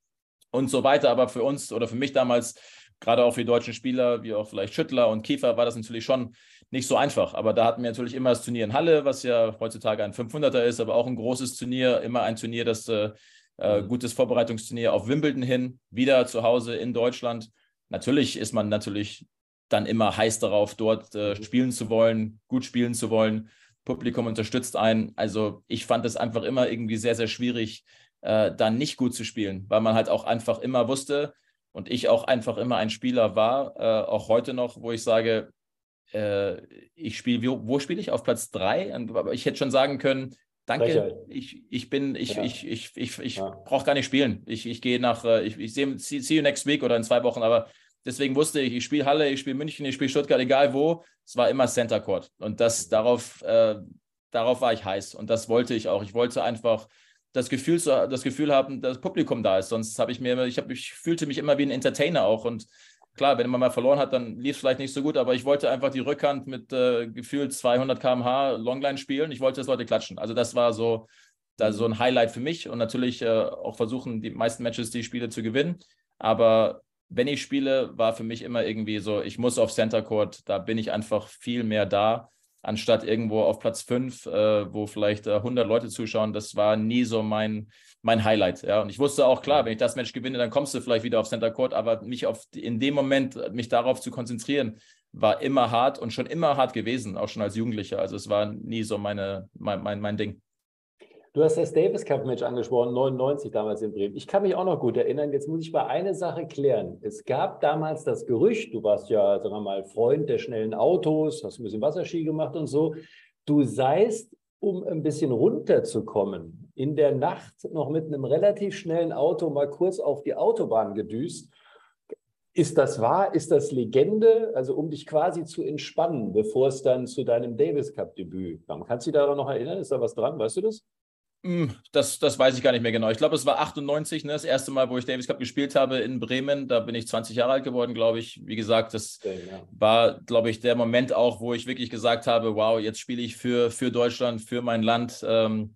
C: und so weiter. Aber für uns oder für mich damals, gerade auch für die deutschen Spieler, wie auch vielleicht Schüttler und Kiefer, war das natürlich schon nicht so einfach. Aber da hatten wir natürlich immer das Turnier in Halle, was ja heutzutage ein 500er ist, aber auch ein großes Turnier, immer ein Turnier, das äh, äh, gutes Vorbereitungsturnier auf Wimbledon hin, wieder zu Hause in Deutschland. Natürlich ist man natürlich dann immer heiß darauf, dort äh, spielen zu wollen, gut spielen zu wollen. Publikum unterstützt einen. Also ich fand es einfach immer irgendwie sehr, sehr schwierig, äh, dann nicht gut zu spielen, weil man halt auch einfach immer wusste und ich auch einfach immer ein Spieler war, äh, auch heute noch, wo ich sage, äh, ich spiele, wo, wo spiele ich? Auf Platz drei? Aber ich hätte schon sagen können, danke, ich, ich bin, ich, ja. ich, ich, ich, ich ja. brauche gar nicht spielen. Ich, ich gehe nach, äh, ich, ich sehe, see, see you next week oder in zwei Wochen, aber deswegen wusste ich, ich spiele Halle, ich spiele München, ich spiele Stuttgart, egal wo, es war immer Center Court. Und das darauf, äh, darauf war ich heiß. Und das wollte ich auch. Ich wollte einfach das Gefühl, das Gefühl haben, dass das Publikum da ist. Sonst habe ich mir, ich, hab, ich fühlte mich immer wie ein Entertainer auch. Und klar, wenn man mal verloren hat, dann lief es vielleicht nicht so gut, aber ich wollte einfach die Rückhand mit äh, gefühlt 200 km/h Longline spielen. Ich wollte, dass Leute klatschen. Also das war so, da so ein Highlight für mich und natürlich äh, auch versuchen, die meisten Matches, die Spiele zu gewinnen. Aber wenn ich spiele, war für mich immer irgendwie so, ich muss auf Center Court, da bin ich einfach viel mehr da, anstatt irgendwo auf Platz 5, äh, wo vielleicht äh, 100 Leute zuschauen. Das war nie so mein, mein Highlight. Ja. Und ich wusste auch, klar, wenn ich das Match gewinne, dann kommst du vielleicht wieder auf Center Court, aber mich auf, in dem Moment, mich darauf zu konzentrieren, war immer hart und schon immer hart gewesen, auch schon als Jugendlicher. Also es war nie so meine, mein, mein, mein Ding.
B: Du hast das Davis Cup Match angesprochen, 99 damals in Bremen. Ich kann mich auch noch gut erinnern. Jetzt muss ich mal eine Sache klären. Es gab damals das Gerücht, du warst ja, sagen wir mal, Freund der schnellen Autos, hast ein bisschen Wasserski gemacht und so. Du seist, um ein bisschen runterzukommen, in der Nacht noch mit einem relativ schnellen Auto mal kurz auf die Autobahn gedüst. Ist das wahr? Ist das Legende? Also um dich quasi zu entspannen, bevor es dann zu deinem Davis Cup Debüt kam. Kannst du dich daran noch erinnern? Ist da was dran? Weißt du das?
C: Hm, das, das weiß ich gar nicht mehr genau. Ich glaube, es war 98, ne, das erste Mal, wo ich Davis Cup gespielt habe in Bremen. Da bin ich 20 Jahre alt geworden, glaube ich. Wie gesagt, das ja. war, glaube ich, der Moment auch, wo ich wirklich gesagt habe, wow, jetzt spiele ich für, für Deutschland, für mein Land. Ähm,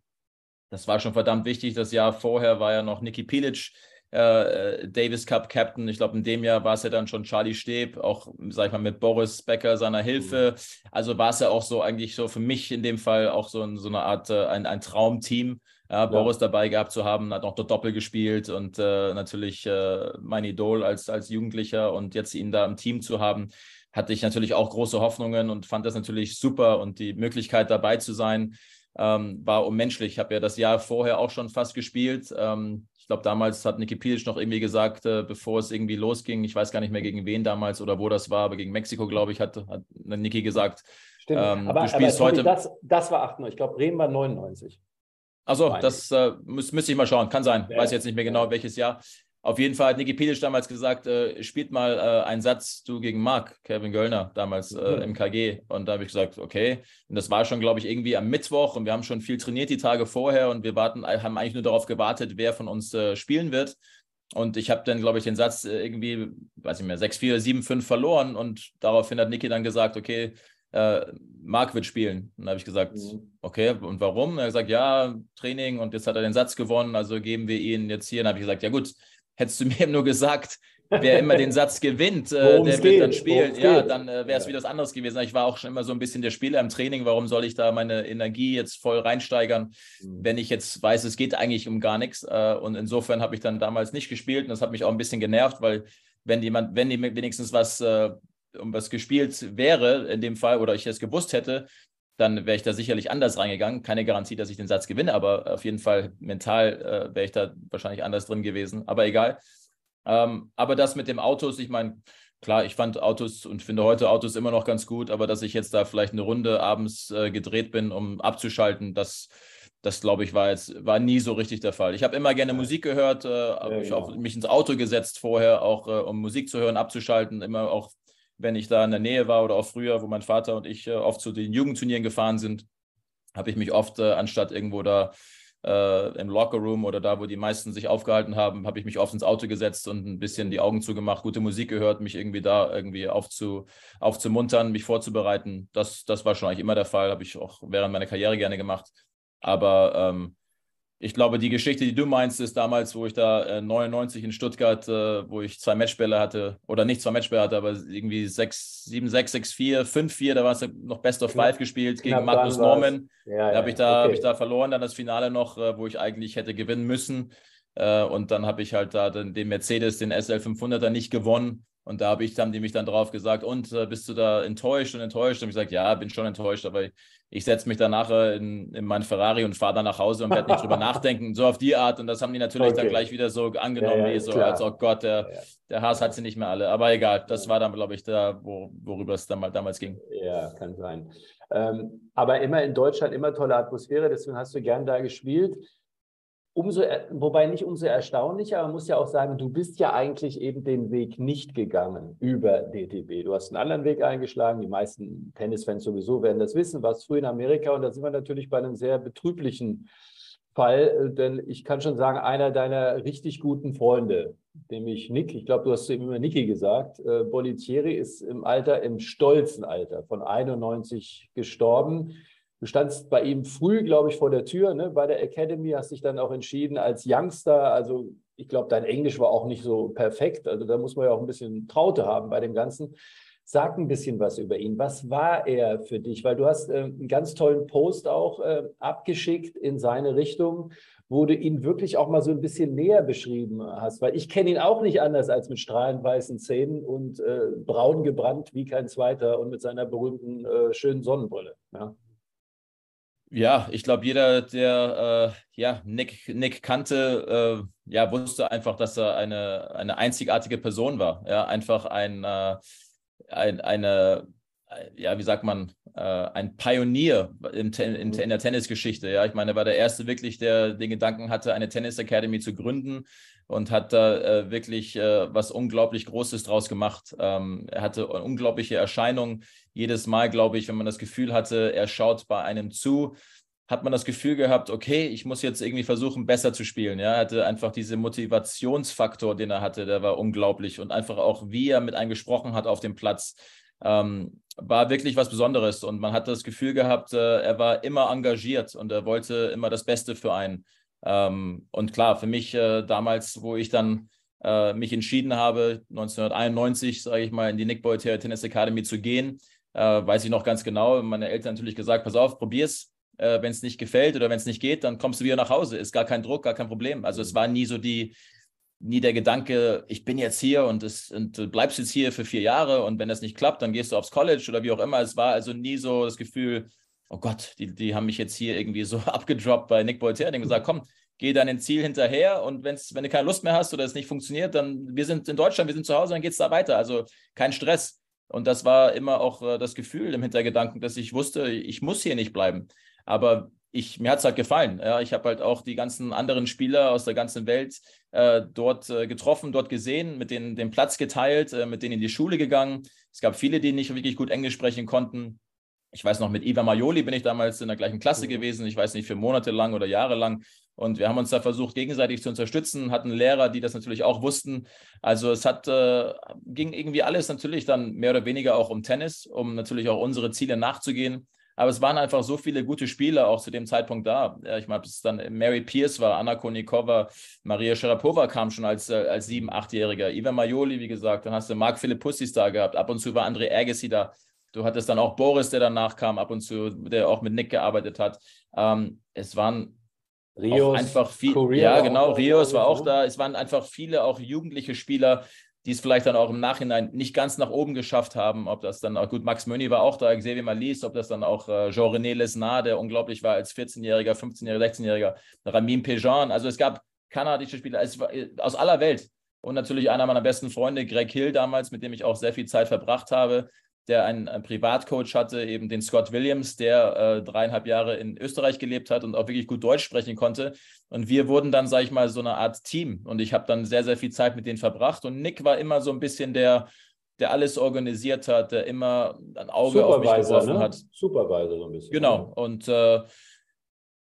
C: das war schon verdammt wichtig. Das Jahr vorher war ja noch Niki Pilic äh, Davis Cup Captain. Ich glaube, in dem Jahr war es ja dann schon Charlie Steb, auch, sag ich mal, mit Boris Becker seiner Hilfe. Mhm. Also war es ja auch so eigentlich so für mich in dem Fall auch so, so eine Art, äh, ein, ein Traumteam. Ja, ja. Boris dabei gehabt zu haben, hat auch dort Doppel gespielt und äh, natürlich äh, mein Idol als, als Jugendlicher und jetzt ihn da im Team zu haben, hatte ich natürlich auch große Hoffnungen und fand das natürlich super und die Möglichkeit dabei zu sein, ähm, war unmenschlich. Ich habe ja das Jahr vorher auch schon fast gespielt. Ähm, ich glaube, damals hat Niki Pilic noch irgendwie gesagt, äh, bevor es irgendwie losging, ich weiß gar nicht mehr gegen wen damals oder wo das war, aber gegen Mexiko, glaube ich, hat, hat Niki gesagt.
B: Stimmt, ähm, aber, du spielst aber, heute. Das, das war 98, ich glaube, Bremen war 99.
C: Also, das äh, müsste müsst ich mal schauen. Kann sein. Ja, weiß jetzt nicht mehr genau, welches Jahr. Auf jeden Fall hat Niki Pedic damals gesagt, äh, spielt mal äh, einen Satz du gegen Marc, Kevin Göllner, damals äh, mhm. im KG. Und da habe ich gesagt, okay. Und das war schon, glaube ich, irgendwie am Mittwoch und wir haben schon viel trainiert die Tage vorher und wir warten, haben eigentlich nur darauf gewartet, wer von uns äh, spielen wird. Und ich habe dann, glaube ich, den Satz äh, irgendwie, weiß ich mehr, 6-4, 7-5 verloren und daraufhin hat Niki dann gesagt, okay, äh, Marc wird spielen. Und da habe ich gesagt, mhm. okay, und warum? Und er hat gesagt, ja, Training und jetzt hat er den Satz gewonnen, also geben wir ihn jetzt hier. Und dann habe ich gesagt, ja gut, hättest du mir nur gesagt, wer immer den Satz gewinnt, äh, der wird dann spielen. Ja, dann äh, wäre es wieder was anderes gewesen. Ich war auch schon immer so ein bisschen der Spieler im Training. Warum soll ich da meine Energie jetzt voll reinsteigern, mhm. wenn ich jetzt weiß, es geht eigentlich um gar nichts? Äh, und insofern habe ich dann damals nicht gespielt und das hat mich auch ein bisschen genervt, weil wenn jemand, wenn wenigstens was äh, um was gespielt wäre in dem Fall oder ich es gewusst hätte, dann wäre ich da sicherlich anders reingegangen. Keine Garantie, dass ich den Satz gewinne, aber auf jeden Fall mental äh, wäre ich da wahrscheinlich anders drin gewesen. Aber egal. Ähm, aber das mit dem Autos, ich meine, klar, ich fand Autos und finde heute Autos immer noch ganz gut, aber dass ich jetzt da vielleicht eine Runde abends äh, gedreht bin, um abzuschalten, das, das glaube ich war jetzt war nie so richtig der Fall. Ich habe immer gerne Musik gehört, äh, habe ja, genau. auch mich ins Auto gesetzt vorher, auch äh, um Musik zu hören, abzuschalten, immer auch wenn ich da in der Nähe war oder auch früher, wo mein Vater und ich äh, oft zu den Jugendturnieren gefahren sind, habe ich mich oft äh, anstatt irgendwo da äh, im Lockerroom oder da, wo die meisten sich aufgehalten haben, habe ich mich oft ins Auto gesetzt und ein bisschen die Augen zugemacht, gute Musik gehört, mich irgendwie da irgendwie aufzu, aufzumuntern, mich vorzubereiten. Das, das war schon eigentlich immer der Fall, habe ich auch während meiner Karriere gerne gemacht. Aber ähm, ich glaube, die Geschichte, die du meinst, ist damals, wo ich da äh, 99 in Stuttgart, äh, wo ich zwei Matchbälle hatte, oder nicht zwei Matchbälle hatte, aber irgendwie 6, 7, 6, 6, 4, 5, 4, da war es noch Best of Five gespielt gegen Magnus Norman. Ja, da habe ich, da, okay. hab ich da verloren, dann das Finale noch, äh, wo ich eigentlich hätte gewinnen müssen. Äh, und dann habe ich halt da den, den Mercedes, den SL 500er nicht gewonnen. Und da habe ich, haben die mich dann drauf gesagt, und äh, bist du da enttäuscht und enttäuscht? Und ich gesagt, ja, bin schon enttäuscht, aber ich, ich setze mich dann nachher in, in meinen Ferrari und fahre dann nach Hause und werde nicht drüber *laughs* nachdenken. So auf die Art. Und das haben die natürlich okay. dann gleich wieder so angenommen, ja, ja, wie so, klar. als oh Gott, der, ja. der Haas hat sie nicht mehr alle. Aber egal, das war dann, glaube ich, da, wo, worüber es dann mal damals ging.
B: Ja, kann sein. Ähm, aber immer in Deutschland, immer tolle Atmosphäre, deswegen hast du gern da gespielt umso, wobei nicht umso erstaunlicher, man muss ja auch sagen, du bist ja eigentlich eben den Weg nicht gegangen über DTB. Du hast einen anderen Weg eingeschlagen. Die meisten Tennisfans sowieso werden das wissen, warst früh in Amerika und da sind wir natürlich bei einem sehr betrüblichen Fall, denn ich kann schon sagen, einer deiner richtig guten Freunde, nämlich Nick, ich glaube, du hast immer Niki gesagt, äh, Bolitieri ist im Alter, im stolzen Alter von 91 gestorben. Du standst bei ihm früh, glaube ich, vor der Tür ne, bei der Academy, hast dich dann auch entschieden als Youngster. Also ich glaube, dein Englisch war auch nicht so perfekt. Also da muss man ja auch ein bisschen Traute haben bei dem Ganzen. Sag ein bisschen was über ihn. Was war er für dich? Weil du hast äh, einen ganz tollen Post auch äh, abgeschickt in seine Richtung, wo du ihn wirklich auch mal so ein bisschen näher beschrieben hast. Weil ich kenne ihn auch nicht anders als mit strahlend weißen Zähnen und äh, braun gebrannt wie kein zweiter und mit seiner berühmten äh, schönen Sonnenbrille. Ja.
C: Ja, ich glaube, jeder, der äh, ja, Nick, Nick kannte, äh, ja, wusste einfach, dass er eine, eine einzigartige Person war. Ja, einfach ein, äh, ein eine, ja, wie sagt man, äh, ein Pionier in, in, in der Tennisgeschichte. Ja, ich meine, er war der Erste wirklich, der den Gedanken hatte, eine Tennis Academy zu gründen und hat da äh, wirklich äh, was unglaublich Großes draus gemacht. Ähm, er hatte unglaubliche Erscheinung. Jedes Mal, glaube ich, wenn man das Gefühl hatte, er schaut bei einem zu, hat man das Gefühl gehabt, okay, ich muss jetzt irgendwie versuchen, besser zu spielen. Ja, er hatte einfach diesen Motivationsfaktor, den er hatte, der war unglaublich und einfach auch, wie er mit einem gesprochen hat auf dem Platz, ähm, war wirklich was Besonderes und man hat das Gefühl gehabt, äh, er war immer engagiert und er wollte immer das Beste für einen. Ähm, und klar, für mich äh, damals, wo ich dann äh, mich entschieden habe, 1991, sage ich mal, in die Nick Boyd Tennis Academy zu gehen, äh, weiß ich noch ganz genau, meine Eltern natürlich gesagt, pass auf, probier's. Äh, wenn es nicht gefällt oder wenn es nicht geht, dann kommst du wieder nach Hause. Ist gar kein Druck, gar kein Problem. Also es war nie so die, nie der Gedanke, ich bin jetzt hier und, es, und du bleibst jetzt hier für vier Jahre und wenn das nicht klappt, dann gehst du aufs College oder wie auch immer. Es war also nie so das Gefühl, oh Gott, die, die haben mich jetzt hier irgendwie so *laughs* abgedroppt bei Nick Bolter. Die gesagt, komm, geh deinem Ziel hinterher und wenn's, wenn du keine Lust mehr hast oder es nicht funktioniert, dann wir sind in Deutschland, wir sind zu Hause, dann geht es da weiter. Also kein Stress. Und das war immer auch äh, das Gefühl im Hintergedanken, dass ich wusste, ich muss hier nicht bleiben. Aber ich, mir hat es halt gefallen. Ja, ich habe halt auch die ganzen anderen Spieler aus der ganzen Welt äh, dort äh, getroffen, dort gesehen, mit denen den Platz geteilt, äh, mit denen in die Schule gegangen. Es gab viele, die nicht wirklich gut Englisch sprechen konnten. Ich weiß noch, mit Iva Majoli bin ich damals in der gleichen Klasse gewesen. Ich weiß nicht, für Monate lang oder Jahre lang. Und wir haben uns da versucht, gegenseitig zu unterstützen, hatten Lehrer, die das natürlich auch wussten. Also es hat, äh, ging irgendwie alles natürlich dann mehr oder weniger auch um Tennis, um natürlich auch unsere Ziele nachzugehen. Aber es waren einfach so viele gute Spieler auch zu dem Zeitpunkt da. Ich meine, es dann Mary Pierce war, Anna Konikova, Maria Sharapova kam schon als, äh, als sieben-, achtjähriger, Ivan Majoli, wie gesagt, dann hast du Marc Philippussis da gehabt, ab und zu war André Agassi da. Du hattest dann auch Boris, der danach kam, ab und zu, der auch mit Nick gearbeitet hat. Ähm, es waren Rios, einfach viele. Ja, genau. Rios war auch da. Es waren einfach viele auch jugendliche Spieler, die es vielleicht dann auch im Nachhinein nicht ganz nach oben geschafft haben. Ob das dann auch, gut, Max Mönny war auch da, Xavier Malis, ob das dann auch äh, Jean-René Lesnar, der unglaublich war als 14-Jähriger, 15-Jähriger, 16-Jähriger, Ramin Pejan. Also es gab kanadische Spieler es war, äh, aus aller Welt. Und natürlich einer meiner besten Freunde, Greg Hill damals, mit dem ich auch sehr viel Zeit verbracht habe. Der einen, einen, Privatcoach hatte, eben den Scott Williams, der äh, dreieinhalb Jahre in Österreich gelebt hat und auch wirklich gut Deutsch sprechen konnte. Und wir wurden dann, sage ich mal, so eine Art Team. Und ich habe dann sehr, sehr viel Zeit mit denen verbracht. Und Nick war immer so ein bisschen der, der alles organisiert hat, der immer ein Auge auf mich geworfen ne? hat.
B: Supervisor so ein bisschen.
C: Genau. Und äh,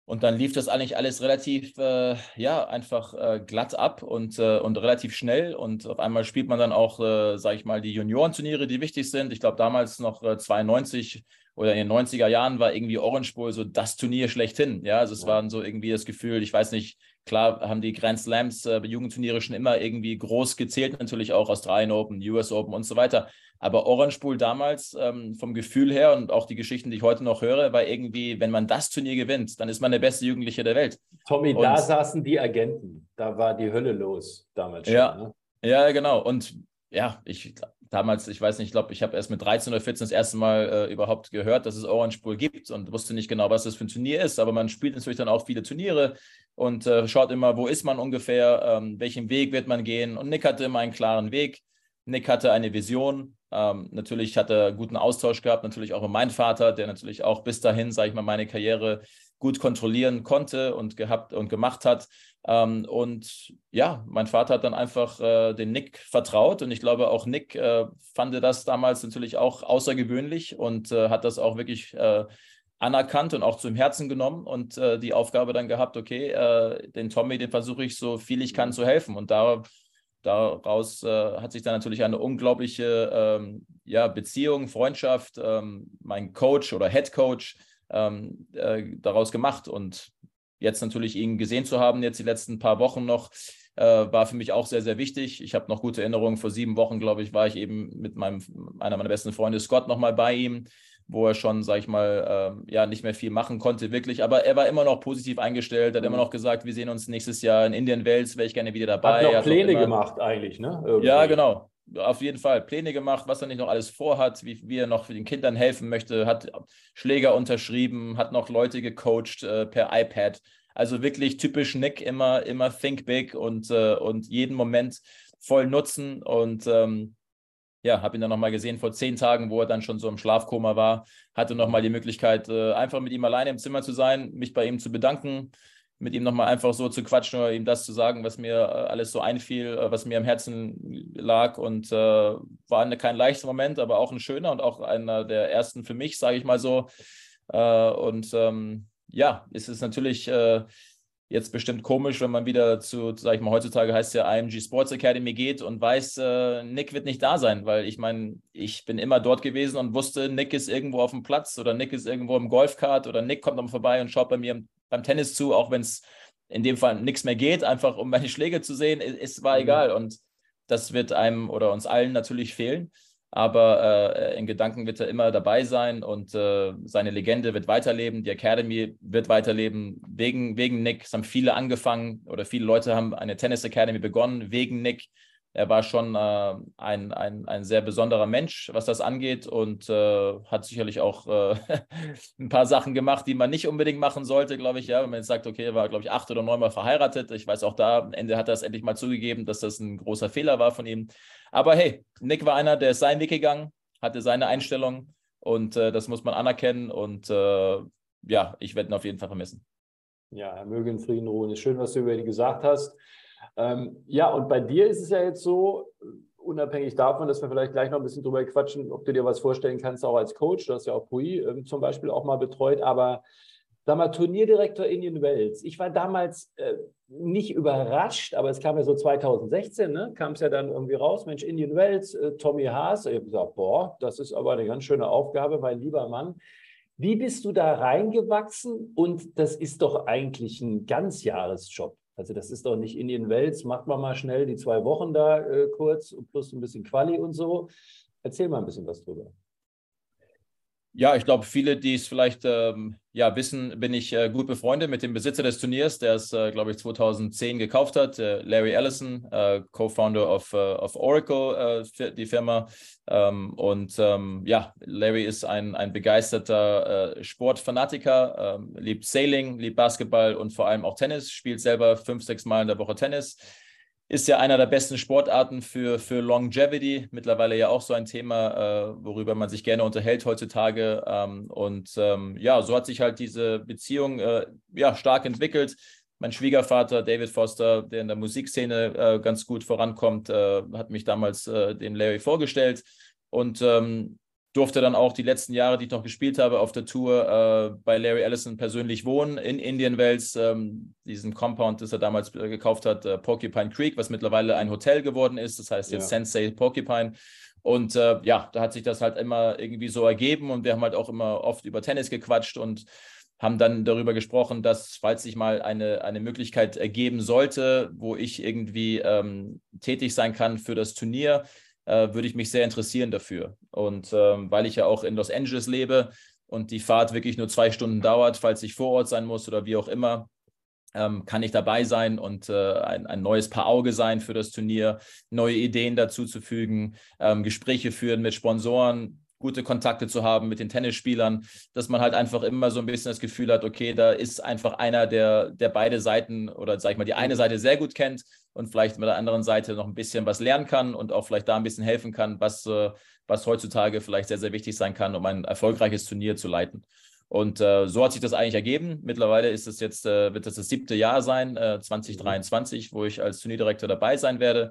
C: und dann lief das eigentlich alles relativ, äh, ja, einfach äh, glatt ab und, äh, und relativ schnell. Und auf einmal spielt man dann auch, äh, sage ich mal, die Juniorenturniere, die wichtig sind. Ich glaube, damals noch 92 äh, oder in den 90er Jahren war irgendwie Orange Bowl so das Turnier schlechthin. Ja, also es ja. waren so irgendwie das Gefühl, ich weiß nicht, klar haben die Grand Slams, äh, Jugendturniere schon immer irgendwie groß gezählt, natürlich auch Australien Open, US Open und so weiter. Aber Orange Bowl damals ähm, vom Gefühl her und auch die Geschichten, die ich heute noch höre, war irgendwie, wenn man das Turnier gewinnt, dann ist man der beste Jugendliche der Welt.
B: Tommy, und, da saßen die Agenten. Da war die Hölle los damals
C: schon. Ja, ne? ja genau. Und ja, ich damals, ich weiß nicht, ich glaube, ich habe erst mit 13 oder 14 das erste Mal äh, überhaupt gehört, dass es Orange Bowl gibt und wusste nicht genau, was das für ein Turnier ist. Aber man spielt natürlich dann auch viele Turniere und äh, schaut immer, wo ist man ungefähr, ähm, welchen Weg wird man gehen. Und Nick hatte immer einen klaren Weg. Nick hatte eine Vision ähm, natürlich hat er guten Austausch gehabt, natürlich auch mit meinem Vater, der natürlich auch bis dahin, sage ich mal, meine Karriere gut kontrollieren konnte und gehabt und gemacht hat. Ähm, und ja, mein Vater hat dann einfach äh, den Nick vertraut und ich glaube auch Nick äh, fand das damals natürlich auch außergewöhnlich und äh, hat das auch wirklich äh, anerkannt und auch zum Herzen genommen und äh, die Aufgabe dann gehabt, okay, äh, den Tommy, den versuche ich so viel ich kann zu helfen und da Daraus äh, hat sich dann natürlich eine unglaubliche ähm, ja, Beziehung, Freundschaft, ähm, mein Coach oder Head Coach ähm, äh, daraus gemacht. Und jetzt natürlich ihn gesehen zu haben, jetzt die letzten paar Wochen noch, äh, war für mich auch sehr, sehr wichtig. Ich habe noch gute Erinnerungen. Vor sieben Wochen, glaube ich, war ich eben mit meinem, einer meiner besten Freunde, Scott, nochmal bei ihm wo er schon, sag ich mal, ähm, ja, nicht mehr viel machen konnte, wirklich. Aber er war immer noch positiv eingestellt, hat mhm. immer noch gesagt, wir sehen uns nächstes Jahr in Indian Wells, wäre ich gerne wieder dabei.
B: Hat noch Pläne immer, gemacht eigentlich, ne?
C: Irgendwie. Ja, genau. Auf jeden Fall Pläne gemacht, was er nicht noch alles vorhat, wie, wie er noch den Kindern helfen möchte, hat Schläger unterschrieben, hat noch Leute gecoacht äh, per iPad. Also wirklich typisch Nick, immer, immer think big und, äh, und jeden Moment voll nutzen. Und ähm, ja, habe ihn dann nochmal gesehen vor zehn Tagen, wo er dann schon so im Schlafkoma war. Hatte nochmal die Möglichkeit, äh, einfach mit ihm alleine im Zimmer zu sein, mich bei ihm zu bedanken, mit ihm nochmal einfach so zu quatschen oder ihm das zu sagen, was mir äh, alles so einfiel, äh, was mir am Herzen lag. Und äh, war eine, kein leichter Moment, aber auch ein schöner und auch einer der ersten für mich, sage ich mal so. Äh, und ähm, ja, es ist natürlich äh, jetzt bestimmt komisch, wenn man wieder zu, sag ich mal, heutzutage heißt es ja IMG Sports Academy geht und weiß, äh, Nick wird nicht da sein, weil ich meine, ich bin immer dort gewesen und wusste, Nick ist irgendwo auf dem Platz oder Nick ist irgendwo im Golfkart oder Nick kommt noch vorbei und schaut bei mir beim Tennis zu, auch wenn es in dem Fall nichts mehr geht, einfach um meine Schläge zu sehen, es war mhm. egal und das wird einem oder uns allen natürlich fehlen aber äh, in Gedanken wird er immer dabei sein und äh, seine Legende wird weiterleben, die Academy wird weiterleben wegen, wegen Nick. Es haben viele angefangen oder viele Leute haben eine Tennis Academy begonnen wegen Nick. Er war schon äh, ein, ein, ein sehr besonderer Mensch, was das angeht und äh, hat sicherlich auch äh, *laughs* ein paar Sachen gemacht, die man nicht unbedingt machen sollte, glaube ich. Ja, wenn man jetzt sagt, okay, er war, glaube ich, acht oder neunmal verheiratet. Ich weiß auch da, am Ende hat er es endlich mal zugegeben, dass das ein großer Fehler war von ihm. Aber hey, Nick war einer, der ist seinen Weg gegangen, hatte seine Einstellung und äh, das muss man anerkennen. Und äh, ja, ich werde ihn auf jeden Fall vermissen.
B: Ja, er möge in Frieden ruhen. Ist schön, was du über ihn gesagt hast. Ähm, ja, und bei dir ist es ja jetzt so, unabhängig davon, dass wir vielleicht gleich noch ein bisschen drüber quatschen, ob du dir was vorstellen kannst, auch als Coach. Du hast ja auch Pui ähm, zum Beispiel auch mal betreut, aber sag mal, Turnierdirektor Indian Wells. Ich war damals äh, nicht überrascht, aber es kam ja so 2016, ne, kam es ja dann irgendwie raus, Mensch, Indian Wells, äh, Tommy Haas. Ich habe gesagt, boah, das ist aber eine ganz schöne Aufgabe, mein lieber Mann. Wie bist du da reingewachsen? Und das ist doch eigentlich ein Ganzjahresjob. Also das ist doch nicht Indian Wells, macht man mal schnell die zwei Wochen da äh, kurz plus ein bisschen Quali und so. Erzähl mal ein bisschen was drüber.
C: Ja, ich glaube, viele, die es vielleicht ähm, ja, wissen, bin ich äh, gut befreundet mit dem Besitzer des Turniers, der es, äh, glaube ich, 2010 gekauft hat, äh, Larry Ellison, äh, Co-Founder of, äh, of Oracle, äh, die Firma. Ähm, und ähm, ja, Larry ist ein, ein begeisterter Sportfanatiker, ähm, liebt Sailing, liebt Basketball und vor allem auch Tennis, spielt selber fünf, sechs Mal in der Woche Tennis ist ja einer der besten Sportarten für, für Longevity. Mittlerweile ja auch so ein Thema, äh, worüber man sich gerne unterhält heutzutage. Ähm, und ähm, ja, so hat sich halt diese Beziehung äh, ja, stark entwickelt. Mein Schwiegervater David Foster, der in der Musikszene äh, ganz gut vorankommt, äh, hat mich damals äh, dem Larry vorgestellt. Und ähm, durfte dann auch die letzten Jahre, die ich noch gespielt habe, auf der Tour äh, bei Larry Ellison persönlich wohnen in Indian Wells, ähm, diesen Compound, das er damals äh, gekauft hat, äh, Porcupine Creek, was mittlerweile ein Hotel geworden ist. Das heißt jetzt ja. Sensei Porcupine. Und äh, ja, da hat sich das halt immer irgendwie so ergeben und wir haben halt auch immer oft über Tennis gequatscht und haben dann darüber gesprochen, dass, falls sich mal eine, eine Möglichkeit ergeben sollte, wo ich irgendwie ähm, tätig sein kann für das Turnier, äh, würde ich mich sehr interessieren dafür. Und ähm, weil ich ja auch in Los Angeles lebe und die Fahrt wirklich nur zwei Stunden dauert, falls ich vor Ort sein muss oder wie auch immer, ähm, kann ich dabei sein und äh, ein, ein, neues Paar Auge sein für das Turnier, neue Ideen dazu zu fügen, ähm, Gespräche führen mit Sponsoren, gute Kontakte zu haben mit den Tennisspielern, dass man halt einfach immer so ein bisschen das Gefühl hat, okay, da ist einfach einer, der, der beide Seiten oder sag ich mal, die eine Seite sehr gut kennt und vielleicht mit der anderen Seite noch ein bisschen was lernen kann und auch vielleicht da ein bisschen helfen kann, was, äh, was heutzutage vielleicht sehr, sehr wichtig sein kann, um ein erfolgreiches Turnier zu leiten. Und äh, so hat sich das eigentlich ergeben. Mittlerweile ist es jetzt, äh, wird das das siebte Jahr sein, äh, 2023, wo ich als Turnierdirektor dabei sein werde.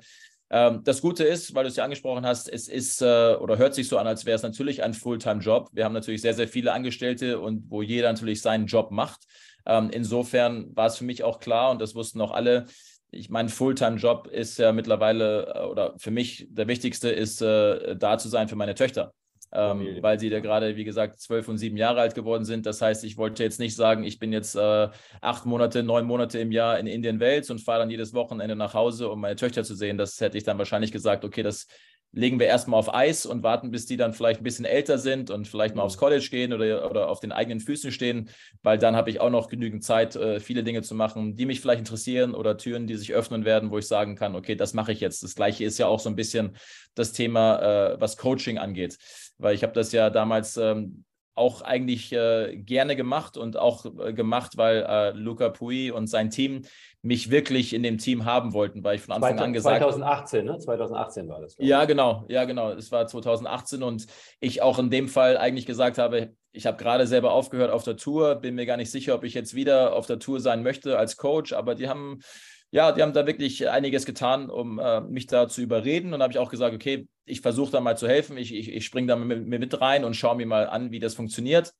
C: Ähm, das Gute ist, weil du es ja angesprochen hast, es ist äh, oder hört sich so an, als wäre es natürlich ein Fulltime-Job. Wir haben natürlich sehr, sehr viele Angestellte und wo jeder natürlich seinen Job macht. Ähm, insofern war es für mich auch klar und das wussten auch alle. Ich mein Fulltime-Job ist ja mittlerweile äh, oder für mich der wichtigste ist, äh, da zu sein für meine Töchter ähm, weil sie da gerade, wie gesagt, zwölf und sieben Jahre alt geworden sind. Das heißt, ich wollte jetzt nicht sagen, ich bin jetzt äh, acht Monate, neun Monate im Jahr in Indien Welt und fahre dann jedes Wochenende nach Hause, um meine Töchter zu sehen. Das hätte ich dann wahrscheinlich gesagt, okay, das legen wir erstmal auf Eis und warten, bis die dann vielleicht ein bisschen älter sind und vielleicht mal aufs mhm. College gehen oder, oder auf den eigenen Füßen stehen, weil dann habe ich auch noch genügend Zeit, äh, viele Dinge zu machen, die mich vielleicht interessieren oder Türen, die sich öffnen werden, wo ich sagen kann, okay, das mache ich jetzt. Das gleiche ist ja auch so ein bisschen das Thema, äh, was Coaching angeht, weil ich habe das ja damals ähm, auch eigentlich äh, gerne gemacht und auch äh, gemacht, weil äh, Luca Pui und sein Team mich wirklich in dem Team haben wollten, weil ich von Anfang 20, an gesagt
B: 2018, ne? 2018 war das.
C: Ja, genau, ja, genau. Es war 2018 und ich auch in dem Fall eigentlich gesagt habe, ich habe gerade selber aufgehört auf der Tour, bin mir gar nicht sicher, ob ich jetzt wieder auf der Tour sein möchte als Coach, aber die haben ja, die haben da wirklich einiges getan, um äh, mich da zu überreden. Und habe ich auch gesagt, okay, ich versuche da mal zu helfen. Ich, ich, ich springe da mit, mit rein und schaue mir mal an, wie das funktioniert.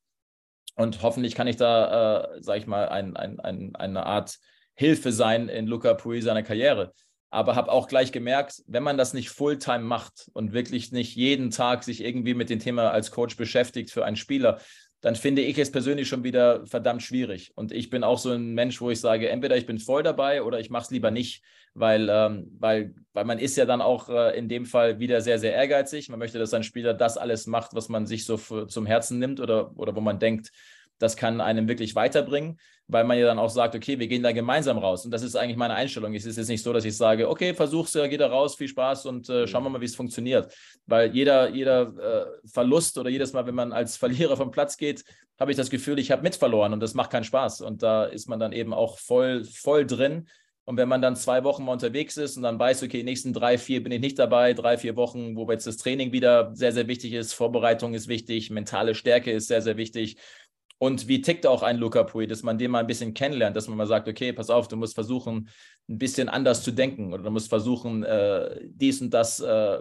C: Und hoffentlich kann ich da, äh, sage ich mal, ein, ein, ein, eine Art Hilfe sein in Luca Pui seiner Karriere. Aber habe auch gleich gemerkt, wenn man das nicht Fulltime macht und wirklich nicht jeden Tag sich irgendwie mit dem Thema als Coach beschäftigt für einen Spieler, dann finde ich es persönlich schon wieder verdammt schwierig. Und ich bin auch so ein Mensch, wo ich sage, entweder ich bin voll dabei oder ich mache es lieber nicht, weil, ähm, weil, weil man ist ja dann auch äh, in dem Fall wieder sehr, sehr ehrgeizig. Man möchte, dass ein Spieler das alles macht, was man sich so zum Herzen nimmt oder, oder wo man denkt, das kann einem wirklich weiterbringen, weil man ja dann auch sagt, okay, wir gehen da gemeinsam raus. Und das ist eigentlich meine Einstellung. Es ist jetzt nicht so, dass ich sage, okay, versuch's, geh da raus, viel Spaß und äh, schauen wir mal, wie es funktioniert. Weil jeder, jeder äh, Verlust oder jedes Mal, wenn man als Verlierer vom Platz geht, habe ich das Gefühl, ich habe mit verloren und das macht keinen Spaß. Und da ist man dann eben auch voll, voll drin. Und wenn man dann zwei Wochen mal unterwegs ist und dann weiß, okay, die nächsten drei, vier bin ich nicht dabei, drei, vier Wochen, wo jetzt das Training wieder sehr, sehr wichtig ist, Vorbereitung ist wichtig, mentale Stärke ist sehr, sehr wichtig und wie tickt auch ein Luca Pui, dass man den mal ein bisschen kennenlernt, dass man mal sagt, okay, pass auf, du musst versuchen, ein bisschen anders zu denken oder du musst versuchen, äh, dies und das äh,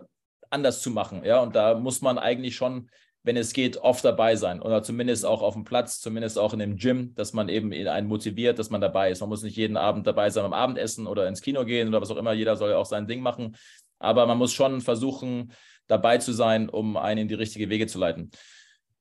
C: anders zu machen. Ja, und da muss man eigentlich schon, wenn es geht, oft dabei sein oder zumindest auch auf dem Platz, zumindest auch in dem Gym, dass man eben einen motiviert, dass man dabei ist. Man muss nicht jeden Abend dabei sein beim Abendessen oder ins Kino gehen oder was auch immer. Jeder soll ja auch sein Ding machen. Aber man muss schon versuchen, dabei zu sein, um einen in die richtige Wege zu leiten.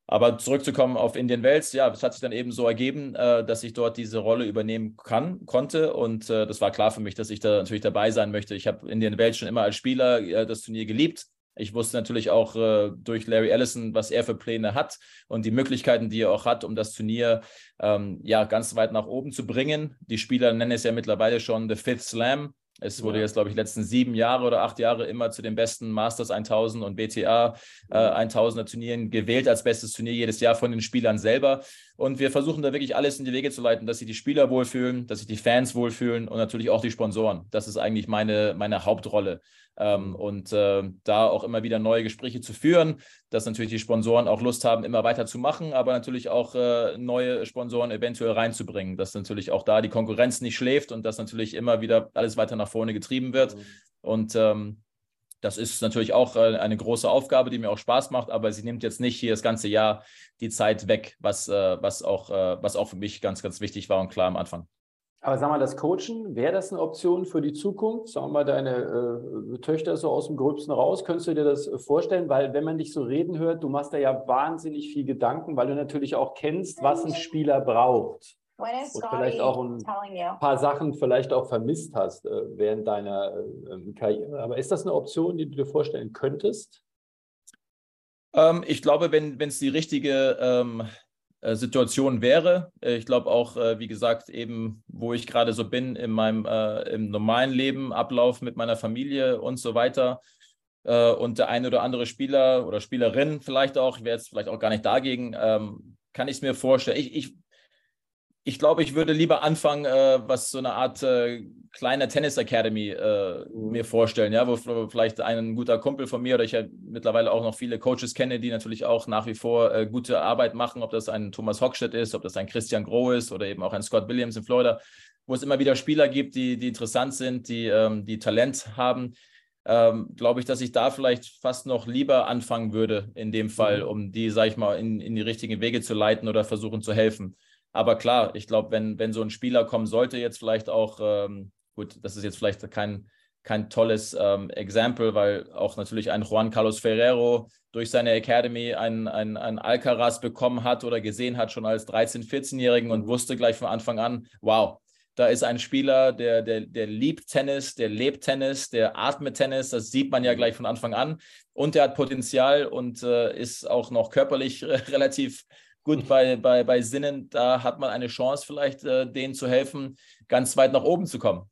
C: Aber zurückzukommen auf Indian Wells, ja, es hat sich dann eben so ergeben, äh, dass ich dort diese Rolle übernehmen kann, konnte. Und äh, das war klar für mich, dass ich da natürlich dabei sein möchte. Ich habe Indian Wells schon immer als Spieler äh, das Turnier geliebt. Ich wusste natürlich auch äh, durch Larry Ellison, was er für Pläne hat und die Möglichkeiten, die er auch hat, um das Turnier ähm, ja ganz weit nach oben zu bringen. Die Spieler nennen es ja mittlerweile schon The Fifth Slam. Es wurde ja. jetzt, glaube ich, letzten sieben Jahre oder acht Jahre immer zu den besten Masters 1000 und BTA äh, 1000er Turnieren gewählt als bestes Turnier jedes Jahr von den Spielern selber. Und wir versuchen da wirklich alles in die Wege zu leiten, dass sich die Spieler wohlfühlen, dass sich die Fans wohlfühlen und natürlich auch die Sponsoren. Das ist eigentlich meine, meine Hauptrolle. Ähm, und äh, da auch immer wieder neue Gespräche zu führen, dass natürlich die Sponsoren auch Lust haben, immer weiter zu machen, aber natürlich auch äh, neue Sponsoren eventuell reinzubringen, dass natürlich auch da die Konkurrenz nicht schläft und dass natürlich immer wieder alles weiter nach vorne getrieben wird. Mhm. Und ähm, das ist natürlich auch äh, eine große Aufgabe, die mir auch Spaß macht, aber sie nimmt jetzt nicht hier das ganze Jahr die Zeit weg, was, was, auch, was auch für mich ganz, ganz wichtig war und klar am Anfang.
B: Aber sag mal, das Coachen, wäre das eine Option für die Zukunft? Sagen wir mal, deine äh, Töchter so aus dem Gröbsten raus, könntest du dir das vorstellen? Weil wenn man dich so reden hört, du machst da ja wahnsinnig viel Gedanken, weil du natürlich auch kennst, was ein Spieler braucht. Und vielleicht auch ein paar Sachen vielleicht auch vermisst hast äh, während deiner äh, Karriere. Aber ist das eine Option, die du dir vorstellen könntest?
C: Ähm, ich glaube, wenn es die richtige ähm, äh, Situation wäre. Äh, ich glaube auch, äh, wie gesagt, eben, wo ich gerade so bin in meinem im normalen Leben, Ablauf mit meiner Familie und so weiter. und der eine oder andere Spieler oder Spielerin vielleicht auch, ich wäre jetzt vielleicht auch gar nicht dagegen, ähm, kann ich es mir vorstellen. Ich, ich ich glaube, ich würde lieber anfangen, äh, was so eine Art äh, kleiner Tennis Academy äh, mhm. mir vorstellen, ja, wo vielleicht ein guter Kumpel von mir oder ich ja mittlerweile auch noch viele Coaches kenne, die natürlich auch nach wie vor äh, gute Arbeit machen, ob das ein Thomas Hockstedt ist, ob das ein Christian Groh ist oder eben auch ein Scott Williams in Florida, wo es immer wieder Spieler gibt, die, die interessant sind, die, ähm, die Talent haben. Ähm, glaube ich, dass ich da vielleicht fast noch lieber anfangen würde in dem Fall, mhm. um die, sage ich mal, in, in die richtigen Wege zu leiten oder versuchen zu helfen. Aber klar, ich glaube, wenn, wenn so ein Spieler kommen sollte, jetzt vielleicht auch, ähm, gut, das ist jetzt vielleicht kein, kein tolles ähm, Exempel, weil auch natürlich ein Juan Carlos Ferrero durch seine Academy ein, ein, ein Alcaraz bekommen hat oder gesehen hat, schon als 13-, 14-Jährigen und wusste gleich von Anfang an, wow, da ist ein Spieler, der, der, der liebt Tennis, der lebt Tennis, der atmet Tennis, das sieht man ja gleich von Anfang an. Und der hat Potenzial und äh, ist auch noch körperlich *laughs* relativ gut bei, bei, bei Sinnen, da hat man eine Chance, vielleicht äh, denen zu helfen, ganz weit nach oben zu kommen.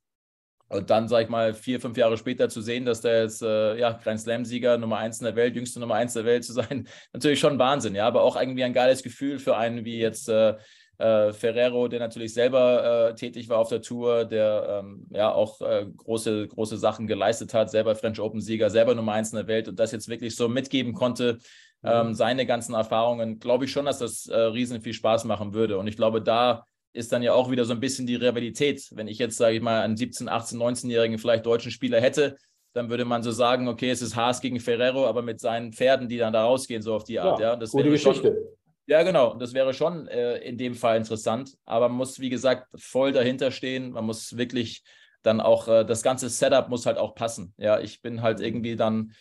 C: Und dann, sag ich mal, vier, fünf Jahre später zu sehen, dass der jetzt, äh, ja, Grand Slam-Sieger, Nummer eins in der Welt, jüngste Nummer eins der Welt zu sein, *laughs* natürlich schon Wahnsinn, ja, aber auch irgendwie ein geiles Gefühl für einen wie jetzt äh, äh, Ferrero, der natürlich selber äh, tätig war auf der Tour, der ähm, ja auch äh, große, große Sachen geleistet hat, selber French Open-Sieger, selber Nummer eins in der Welt und das jetzt wirklich so mitgeben konnte, ähm, mhm. seine ganzen Erfahrungen, glaube ich schon, dass das äh, riesen viel Spaß machen würde. Und ich glaube, da ist dann ja auch wieder so ein bisschen die Rivalität. Wenn ich jetzt, sage ich mal, einen 17-, 18-, 19-jährigen vielleicht deutschen Spieler hätte, dann würde man so sagen, okay, es ist Haas gegen Ferrero, aber mit seinen Pferden, die dann da rausgehen, so auf die Art. Ja, ja.
B: Das gute Geschichte.
C: Schon, ja, genau. Das wäre schon äh, in dem Fall interessant. Aber man muss, wie gesagt, voll dahinter stehen. Man muss wirklich dann auch, äh, das ganze Setup muss halt auch passen. Ja, ich bin halt irgendwie dann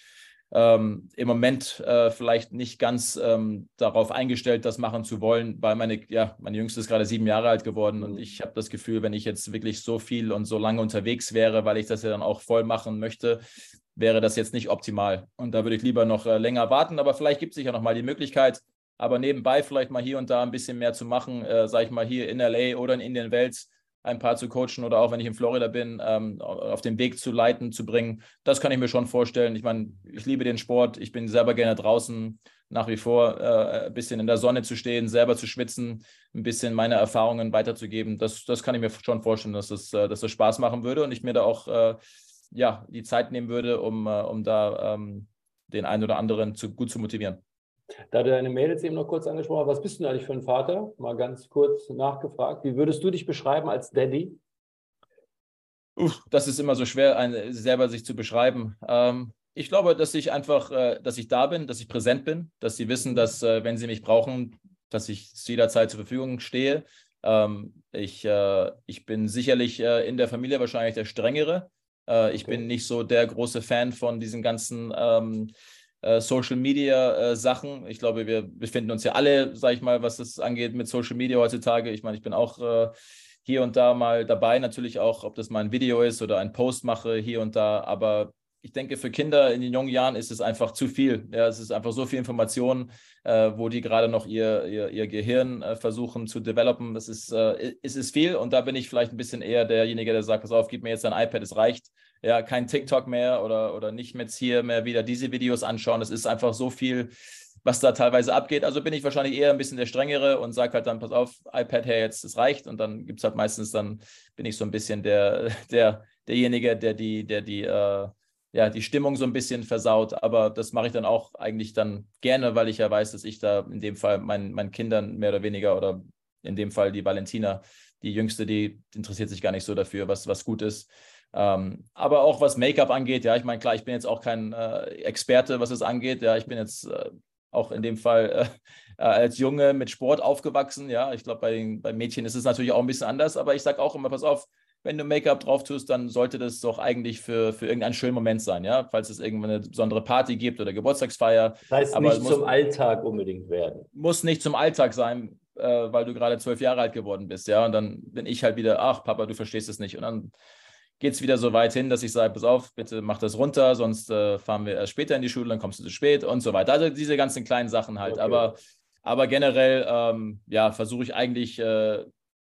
C: ähm, im Moment äh, vielleicht nicht ganz ähm, darauf eingestellt, das machen zu wollen, weil meine, ja, meine Jüngste ist gerade sieben Jahre alt geworden und mhm. ich habe das Gefühl, wenn ich jetzt wirklich so viel und so lange unterwegs wäre, weil ich das ja dann auch voll machen möchte, wäre das jetzt nicht optimal. Und da würde ich lieber noch äh, länger warten, aber vielleicht gibt es sich ja nochmal die Möglichkeit, aber nebenbei vielleicht mal hier und da ein bisschen mehr zu machen, äh, sage ich mal hier in LA oder in Indian Wells ein paar zu coachen oder auch wenn ich in Florida bin, ähm, auf den Weg zu leiten, zu bringen. Das kann ich mir schon vorstellen. Ich meine, ich liebe den Sport. Ich bin selber gerne draußen, nach wie vor äh, ein bisschen in der Sonne zu stehen, selber zu schwitzen, ein bisschen meine Erfahrungen weiterzugeben. Das, das kann ich mir schon vorstellen, dass das, äh, dass das Spaß machen würde und ich mir da auch äh, ja, die Zeit nehmen würde, um, äh, um da ähm, den einen oder anderen zu, gut zu motivieren.
B: Da du deine Mädels eben noch kurz angesprochen hast, was bist du eigentlich für ein Vater? Mal ganz kurz nachgefragt. Wie würdest du dich beschreiben als Daddy?
C: Uff, das ist immer so schwer, ein, selber sich zu beschreiben. Ähm, ich glaube, dass ich einfach, äh, dass ich da bin, dass ich präsent bin, dass sie wissen, dass, äh, wenn sie mich brauchen, dass ich jederzeit zur Verfügung stehe. Ähm, ich, äh, ich bin sicherlich äh, in der Familie wahrscheinlich der Strengere. Äh, ich okay. bin nicht so der große Fan von diesen ganzen ähm, äh, Social Media äh, Sachen. Ich glaube, wir befinden uns ja alle, sage ich mal, was das angeht mit Social Media heutzutage. Ich meine, ich bin auch äh, hier und da mal dabei, natürlich auch, ob das mal ein Video ist oder ein Post mache hier und da. Aber ich denke, für Kinder in den jungen Jahren ist es einfach zu viel. Ja, es ist einfach so viel Information, äh, wo die gerade noch ihr, ihr, ihr Gehirn äh, versuchen zu developen. Das ist, äh, es ist viel und da bin ich vielleicht ein bisschen eher derjenige, der sagt, pass auf, gib mir jetzt ein iPad, es reicht. Ja, kein TikTok mehr oder, oder nicht mehr hier mehr wieder diese Videos anschauen. Es ist einfach so viel, was da teilweise abgeht. Also bin ich wahrscheinlich eher ein bisschen der Strengere und sage halt dann, pass auf, iPad her, jetzt, es reicht. Und dann gibt es halt meistens, dann bin ich so ein bisschen der, *laughs* der, derjenige, der die, der die, äh, ja, die Stimmung so ein bisschen versaut. Aber das mache ich dann auch eigentlich dann gerne, weil ich ja weiß, dass ich da in dem Fall meinen, meinen Kindern mehr oder weniger oder in dem Fall die Valentina, die Jüngste, die interessiert sich gar nicht so dafür, was, was gut ist. Ähm, aber auch was Make-up angeht, ja, ich meine, klar, ich bin jetzt auch kein äh, Experte, was es angeht. Ja, ich bin jetzt äh, auch in dem Fall äh, äh als Junge mit Sport aufgewachsen. Ja, ich glaube, bei, bei Mädchen ist es natürlich auch ein bisschen anders, aber ich sage auch immer, pass auf, wenn du Make-up drauf tust, dann sollte das doch eigentlich für, für irgendeinen schönen Moment sein, ja, falls es irgendwann eine besondere Party gibt oder Geburtstagsfeier.
B: Das heißt aber nicht muss, zum Alltag unbedingt werden.
C: Muss nicht zum Alltag sein, äh, weil du gerade zwölf Jahre alt geworden bist, ja, und dann bin ich halt wieder, ach Papa, du verstehst es nicht und dann geht es wieder so weit hin, dass ich sage, pass auf, bitte mach das runter, sonst äh, fahren wir erst später in die Schule, dann kommst du zu spät und so weiter. Also diese ganzen kleinen Sachen halt. Okay. Aber, aber generell, ähm, ja, versuche ich eigentlich äh,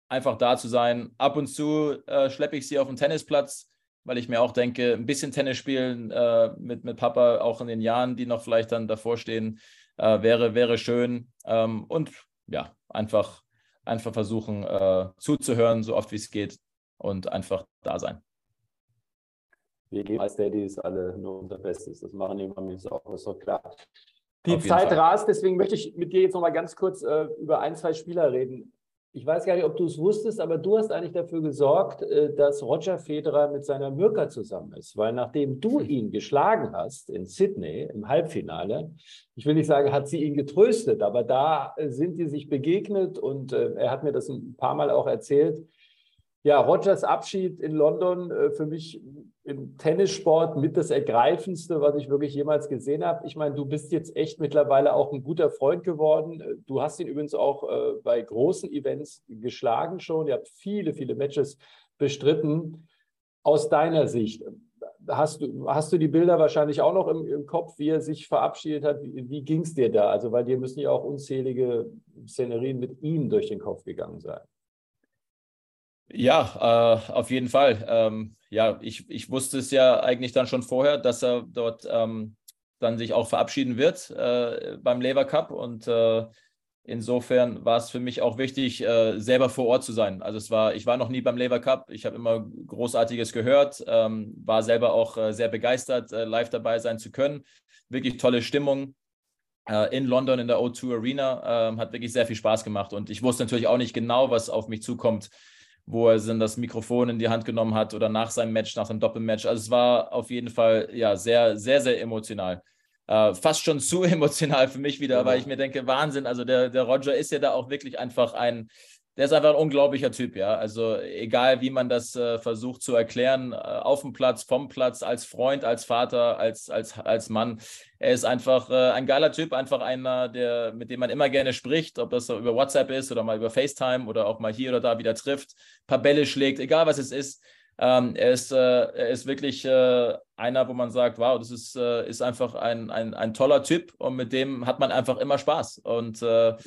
C: einfach da zu sein. Ab und zu äh, schleppe ich sie auf den Tennisplatz, weil ich mir auch denke, ein bisschen Tennis spielen äh, mit, mit Papa, auch in den Jahren, die noch vielleicht dann davor stehen, äh, wäre, wäre schön. Ähm, und ja, einfach, einfach versuchen äh, zuzuhören, so oft wie es geht und einfach da sein.
B: Wir geben als Daddies alle nur unser Bestes. Das machen die Mamis auch, ist doch klar. Die Zeit Fall. rast, deswegen möchte ich mit dir jetzt noch mal ganz kurz äh, über ein, zwei Spieler reden. Ich weiß gar nicht, ob du es wusstest, aber du hast eigentlich dafür gesorgt, äh, dass Roger Federer mit seiner Mirka zusammen ist. Weil nachdem du hm. ihn geschlagen hast in Sydney im Halbfinale, ich will nicht sagen, hat sie ihn getröstet, aber da äh, sind die sich begegnet und äh, er hat mir das ein paar Mal auch erzählt. Ja, Rogers Abschied in London für mich im Tennissport mit das Ergreifendste, was ich wirklich jemals gesehen habe. Ich meine, du bist jetzt echt mittlerweile auch ein guter Freund geworden. Du hast ihn übrigens auch äh, bei großen Events geschlagen schon. Ihr habt viele, viele Matches bestritten. Aus deiner Sicht, hast du, hast du die Bilder wahrscheinlich auch noch im, im Kopf, wie er sich verabschiedet hat? Wie, wie ging es dir da? Also, weil dir müssen ja auch unzählige Szenerien mit ihm durch den Kopf gegangen sein.
C: Ja, äh, auf jeden Fall. Ähm, ja, ich, ich wusste es ja eigentlich dann schon vorher, dass er dort ähm, dann sich auch verabschieden wird äh, beim Lever Cup und äh, insofern war es für mich auch wichtig, äh, selber vor Ort zu sein. Also es war, ich war noch nie beim Lever Cup, ich habe immer Großartiges gehört, ähm, war selber auch äh, sehr begeistert, äh, live dabei sein zu können. Wirklich tolle Stimmung in London in der O2 Arena, ähm, hat wirklich sehr viel Spaß gemacht und ich wusste natürlich auch nicht genau, was auf mich zukommt wo er dann das Mikrofon in die Hand genommen hat oder nach seinem Match, nach seinem Doppelmatch. Also es war auf jeden Fall ja sehr, sehr, sehr emotional. Äh, fast schon zu *laughs* emotional für mich wieder, ja. weil ich mir denke, Wahnsinn, also der, der Roger ist ja da auch wirklich einfach ein, der ist einfach ein unglaublicher Typ, ja. Also egal, wie man das äh, versucht zu erklären, äh, auf dem Platz, vom Platz, als Freund, als Vater, als, als, als Mann. Er ist einfach äh, ein geiler Typ, einfach einer, der, mit dem man immer gerne spricht, ob das über WhatsApp ist oder mal über FaceTime oder auch mal hier oder da wieder trifft, ein paar Bälle schlägt, egal was es ist. Ähm, er, ist, äh, er ist wirklich äh, einer, wo man sagt, wow, das ist, äh, ist einfach ein, ein, ein toller Typ und mit dem hat man einfach immer Spaß. Und mhm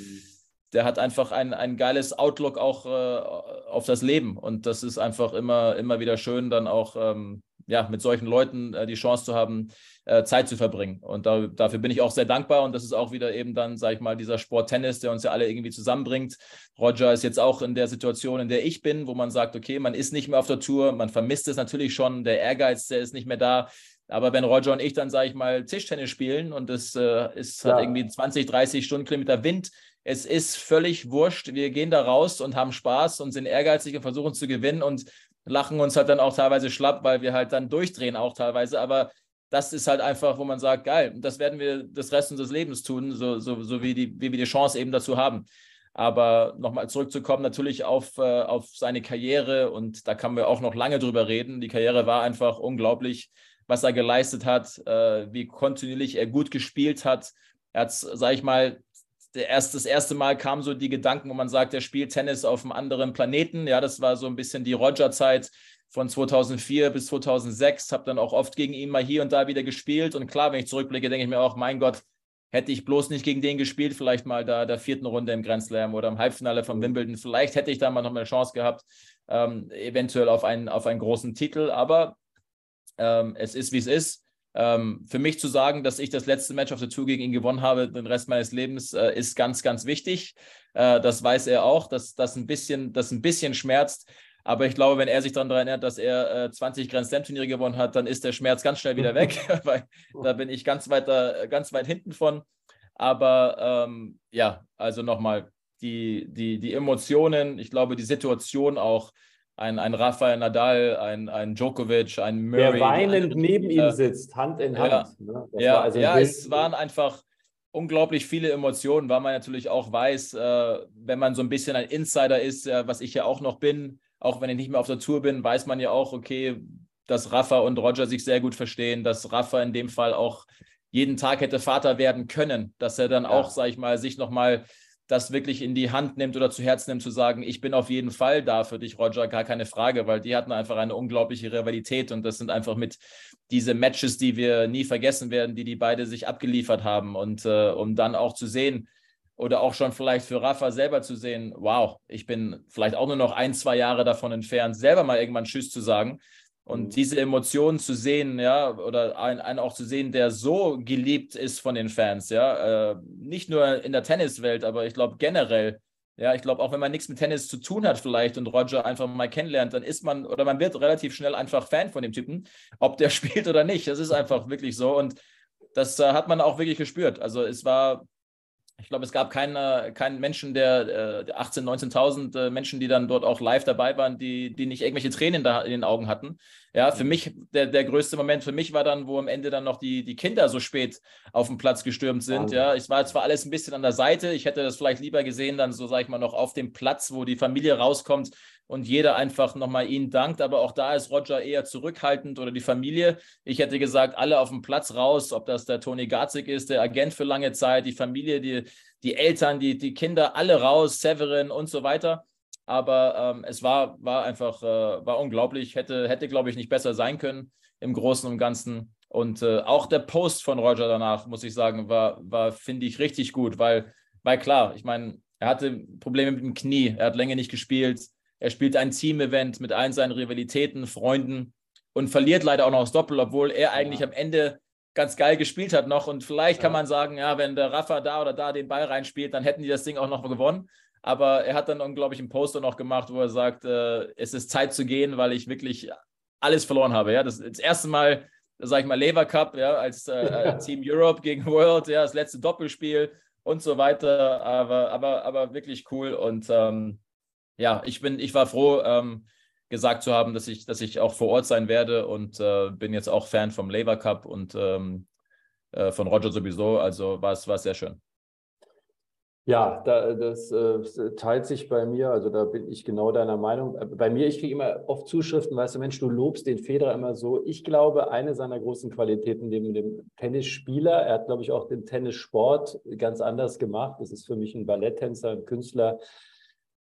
C: der hat einfach ein, ein geiles Outlook auch äh, auf das Leben. Und das ist einfach immer, immer wieder schön, dann auch ähm, ja, mit solchen Leuten äh, die Chance zu haben, äh, Zeit zu verbringen. Und da, dafür bin ich auch sehr dankbar. Und das ist auch wieder eben dann, sage ich mal, dieser Sport Tennis, der uns ja alle irgendwie zusammenbringt. Roger ist jetzt auch in der Situation, in der ich bin, wo man sagt, okay, man ist nicht mehr auf der Tour, man vermisst es natürlich schon, der Ehrgeiz, der ist nicht mehr da. Aber wenn Roger und ich dann, sage ich mal, Tischtennis spielen und es äh, ist ja. hat irgendwie 20, 30 Stundenkilometer Wind, es ist völlig wurscht. Wir gehen da raus und haben Spaß und sind ehrgeizig und versuchen zu gewinnen und lachen uns halt dann auch teilweise schlapp, weil wir halt dann durchdrehen auch teilweise. Aber das ist halt einfach, wo man sagt, geil, das werden wir das Rest unseres Lebens tun, so, so, so wie, die, wie wir die Chance eben dazu haben. Aber nochmal zurückzukommen, natürlich auf, äh, auf seine Karriere und da kann man auch noch lange drüber reden. Die Karriere war einfach unglaublich, was er geleistet hat, äh, wie kontinuierlich er gut gespielt hat. Er hat, sage ich mal, erst, das erste Mal kamen so die Gedanken, wo man sagt, er spielt Tennis auf einem anderen Planeten. Ja, das war so ein bisschen die Roger-Zeit von 2004 bis 2006. Habe dann auch oft gegen ihn mal hier und da wieder gespielt. Und klar, wenn ich zurückblicke, denke ich mir auch, mein Gott, hätte ich bloß nicht gegen den gespielt, vielleicht mal da der vierten Runde im Grand Slam oder im Halbfinale von Wimbledon. Vielleicht hätte ich da mal noch eine Chance gehabt, ähm, eventuell auf einen, auf einen großen Titel. Aber ähm, es ist, wie es ist. Ähm, für mich zu sagen, dass ich das letzte Match auf der Tour gegen ihn gewonnen habe, den Rest meines Lebens, äh, ist ganz, ganz wichtig. Äh, das weiß er auch, dass das ein bisschen, das ein bisschen schmerzt. Aber ich glaube, wenn er sich daran erinnert, dass er äh, 20 Grand Slam Turniere gewonnen hat, dann ist der Schmerz ganz schnell wieder weg, *laughs* *laughs* weil da bin ich ganz weit, ganz weit hinten von. Aber ähm, ja, also nochmal, die, die, die Emotionen, ich glaube, die Situation auch, ein, ein Rafael Nadal, ein, ein Djokovic, ein Murray.
B: Der weinend neben ihm sitzt, Hand in Hand.
C: Ja, ne? ja, also ja es waren einfach unglaublich viele Emotionen, weil man natürlich auch weiß, äh, wenn man so ein bisschen ein Insider ist, äh, was ich ja auch noch bin, auch wenn ich nicht mehr auf der Tour bin, weiß man ja auch, okay, dass Rafa und Roger sich sehr gut verstehen, dass Rafa in dem Fall auch jeden Tag hätte Vater werden können, dass er dann ja. auch, sag ich mal, sich nochmal das wirklich in die Hand nimmt oder zu Herzen nimmt, zu sagen, ich bin auf jeden Fall da für dich, Roger, gar keine Frage, weil die hatten einfach eine unglaubliche Rivalität und das sind einfach mit diese Matches, die wir nie vergessen werden, die die beide sich abgeliefert haben und äh, um dann auch zu sehen oder auch schon vielleicht für Rafa selber zu sehen, wow, ich bin vielleicht auch nur noch ein, zwei Jahre davon entfernt, selber mal irgendwann Tschüss zu sagen und mhm. diese Emotionen zu sehen, ja, oder einen, einen, auch zu sehen, der so geliebt ist von den Fans, ja, äh, nicht nur in der Tenniswelt, aber ich glaube generell, ja, ich glaube, auch wenn man nichts mit Tennis zu tun hat, vielleicht und Roger einfach mal kennenlernt, dann ist man oder man wird relativ schnell einfach Fan von dem Typen, ob der *laughs* spielt oder nicht. Das ist einfach wirklich so. Und das äh, hat man auch wirklich gespürt. Also es war ich glaube, es gab keinen, keinen Menschen, der äh, 18.000, 19.000 äh, Menschen, die dann dort auch live dabei waren, die, die nicht irgendwelche Tränen da in den Augen hatten. Ja, für mhm. mich, der, der größte Moment für mich war dann, wo am Ende dann noch die, die Kinder so spät auf den Platz gestürmt sind. Ja, es war zwar alles ein bisschen an der Seite, ich hätte das vielleicht lieber gesehen, dann so, sage ich mal, noch auf dem Platz, wo die Familie rauskommt und jeder einfach nochmal ihnen dankt. Aber auch da ist Roger eher zurückhaltend oder die Familie. Ich hätte gesagt, alle auf dem Platz raus, ob das der Toni Garzig ist, der Agent für lange Zeit, die Familie, die, die Eltern, die, die Kinder, alle raus, Severin und so weiter. Aber ähm, es war, war einfach äh, war unglaublich. Hätte, hätte glaube ich, nicht besser sein können im Großen und Ganzen. Und äh, auch der Post von Roger danach, muss ich sagen, war, war finde ich, richtig gut, weil, weil klar, ich meine, er hatte Probleme mit dem Knie, er hat länger nicht gespielt. Er spielt ein Team-Event mit allen seinen Rivalitäten, Freunden und verliert leider auch noch das Doppel, obwohl er eigentlich ja. am Ende ganz geil gespielt hat noch. Und vielleicht ja. kann man sagen, ja, wenn der Rafa da oder da den Ball reinspielt, dann hätten die das Ding auch noch gewonnen. Aber er hat dann unglaublich einen Poster noch gemacht, wo er sagt, äh, es ist Zeit zu gehen, weil ich wirklich alles verloren habe. Ja, das, das erste Mal, sage ich mal, Lever Cup, ja, als *laughs* äh, Team Europe gegen World, ja, das letzte Doppelspiel und so weiter. Aber, aber, aber wirklich cool. Und ähm, ja, ich bin, ich war froh, ähm, gesagt zu haben, dass ich, dass ich auch vor Ort sein werde und äh, bin jetzt auch Fan vom Labour Cup und ähm, äh, von Roger sowieso. Also war es sehr schön.
B: Ja, da, das äh, teilt sich bei mir, also da bin ich genau deiner Meinung. Äh, bei mir, ich kriege immer oft Zuschriften, weißt du, Mensch, du lobst den Federer immer so. Ich glaube, eine seiner großen Qualitäten neben dem Tennisspieler, er hat, glaube ich, auch den Tennissport ganz anders gemacht. Das ist für mich ein Balletttänzer, ein Künstler,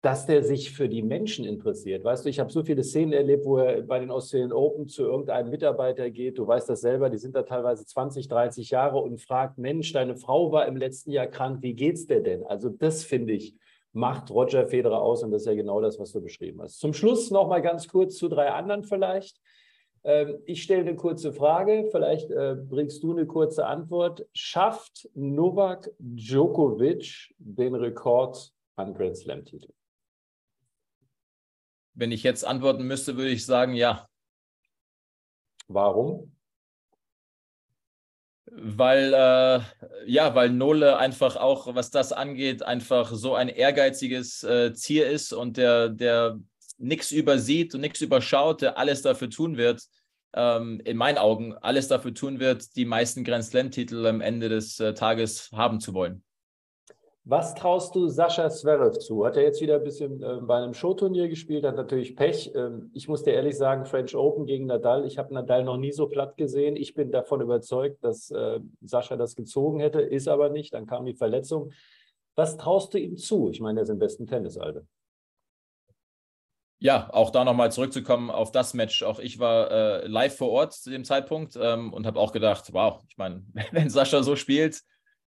B: dass der sich für die Menschen interessiert. Weißt du, ich habe so viele Szenen erlebt, wo er bei den Australian Open zu irgendeinem Mitarbeiter geht, du weißt das selber, die sind da teilweise 20, 30 Jahre und fragt, Mensch, deine Frau war im letzten Jahr krank, wie geht's dir denn? Also das finde ich, macht Roger Federer aus und das ist ja genau das, was du beschrieben hast. Zum Schluss noch mal ganz kurz zu drei anderen vielleicht. Ähm, ich stelle eine kurze Frage, vielleicht äh, bringst du eine kurze Antwort. Schafft Novak Djokovic den Rekord an Grand Slam-Titeln?
C: Wenn ich jetzt antworten müsste, würde ich sagen, ja.
B: Warum?
C: Weil, äh, ja, weil Nole einfach auch, was das angeht, einfach so ein ehrgeiziges äh, Ziel ist und der, der nichts übersieht und nichts überschaut, der alles dafür tun wird, ähm, in meinen Augen alles dafür tun wird, die meisten Grand Slam-Titel am Ende des äh, Tages haben zu wollen.
B: Was traust du Sascha Zverev zu? Hat er jetzt wieder ein bisschen äh, bei einem Showturnier gespielt, hat natürlich Pech. Ähm, ich muss dir ehrlich sagen, French Open gegen Nadal, ich habe Nadal noch nie so platt gesehen. Ich bin davon überzeugt, dass äh, Sascha das gezogen hätte, ist aber nicht. Dann kam die Verletzung. Was traust du ihm zu? Ich meine, er ist im besten Tennisalter.
C: Ja, auch da nochmal zurückzukommen auf das Match. Auch ich war äh, live vor Ort zu dem Zeitpunkt ähm, und habe auch gedacht, wow, ich meine, *laughs* wenn Sascha so spielt,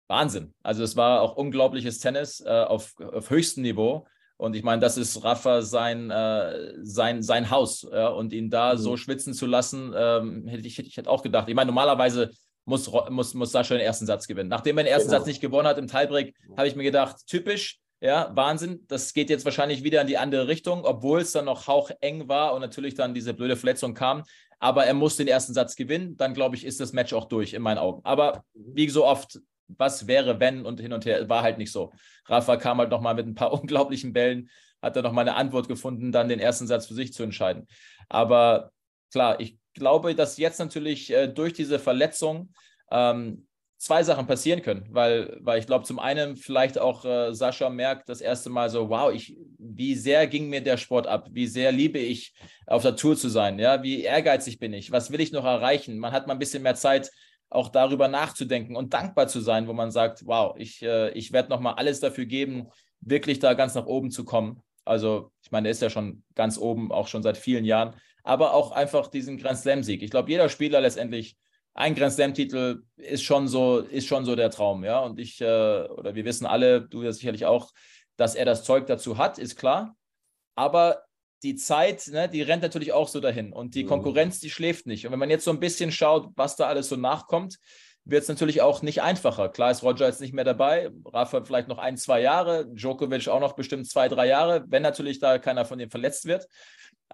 C: Wahnsinn. Also es war auch unglaubliches Tennis äh, auf, auf höchstem Niveau. Und ich meine, das ist Rafa sein, äh, sein, sein Haus. Ja? Und ihn da mhm. so schwitzen zu lassen, ähm, hätte ich, ich hätte auch gedacht. Ich meine, normalerweise muss, muss, muss Sascha den ersten Satz gewinnen. Nachdem er den ersten genau. Satz nicht gewonnen hat im Tiebreak, habe ich mir gedacht, typisch, ja, Wahnsinn. Das geht jetzt wahrscheinlich wieder in die andere Richtung, obwohl es dann noch haucheng war und natürlich dann diese blöde Verletzung kam. Aber er muss den ersten Satz gewinnen. Dann, glaube ich, ist das Match auch durch in meinen Augen. Aber wie so oft, was wäre, wenn und hin und her, war halt nicht so. Rafa kam halt nochmal mit ein paar *laughs* unglaublichen Bällen, hat dann nochmal eine Antwort gefunden, dann den ersten Satz für sich zu entscheiden. Aber klar, ich glaube, dass jetzt natürlich äh, durch diese Verletzung ähm, zwei Sachen passieren können, weil, weil ich glaube, zum einen vielleicht auch äh, Sascha merkt das erste Mal so, wow, ich, wie sehr ging mir der Sport ab, wie sehr liebe ich auf der Tour zu sein, ja, wie ehrgeizig bin ich, was will ich noch erreichen? Man hat mal ein bisschen mehr Zeit, auch darüber nachzudenken und dankbar zu sein, wo man sagt, wow, ich, äh, ich werde nochmal alles dafür geben, wirklich da ganz nach oben zu kommen. Also, ich meine, er ist ja schon ganz oben, auch schon seit vielen Jahren, aber auch einfach diesen Grand Slam-Sieg. Ich glaube, jeder Spieler letztendlich ein Grand Slam-Titel ist schon so, ist schon so der Traum, ja. Und ich, äh, oder wir wissen alle, du ja sicherlich auch, dass er das Zeug dazu hat, ist klar. Aber die Zeit, ne, die rennt natürlich auch so dahin. Und die mhm. Konkurrenz, die schläft nicht. Und wenn man jetzt so ein bisschen schaut, was da alles so nachkommt, wird es natürlich auch nicht einfacher. Klar ist Roger jetzt nicht mehr dabei, Rafa vielleicht noch ein, zwei Jahre, Djokovic auch noch bestimmt zwei, drei Jahre, wenn natürlich da keiner von denen verletzt wird.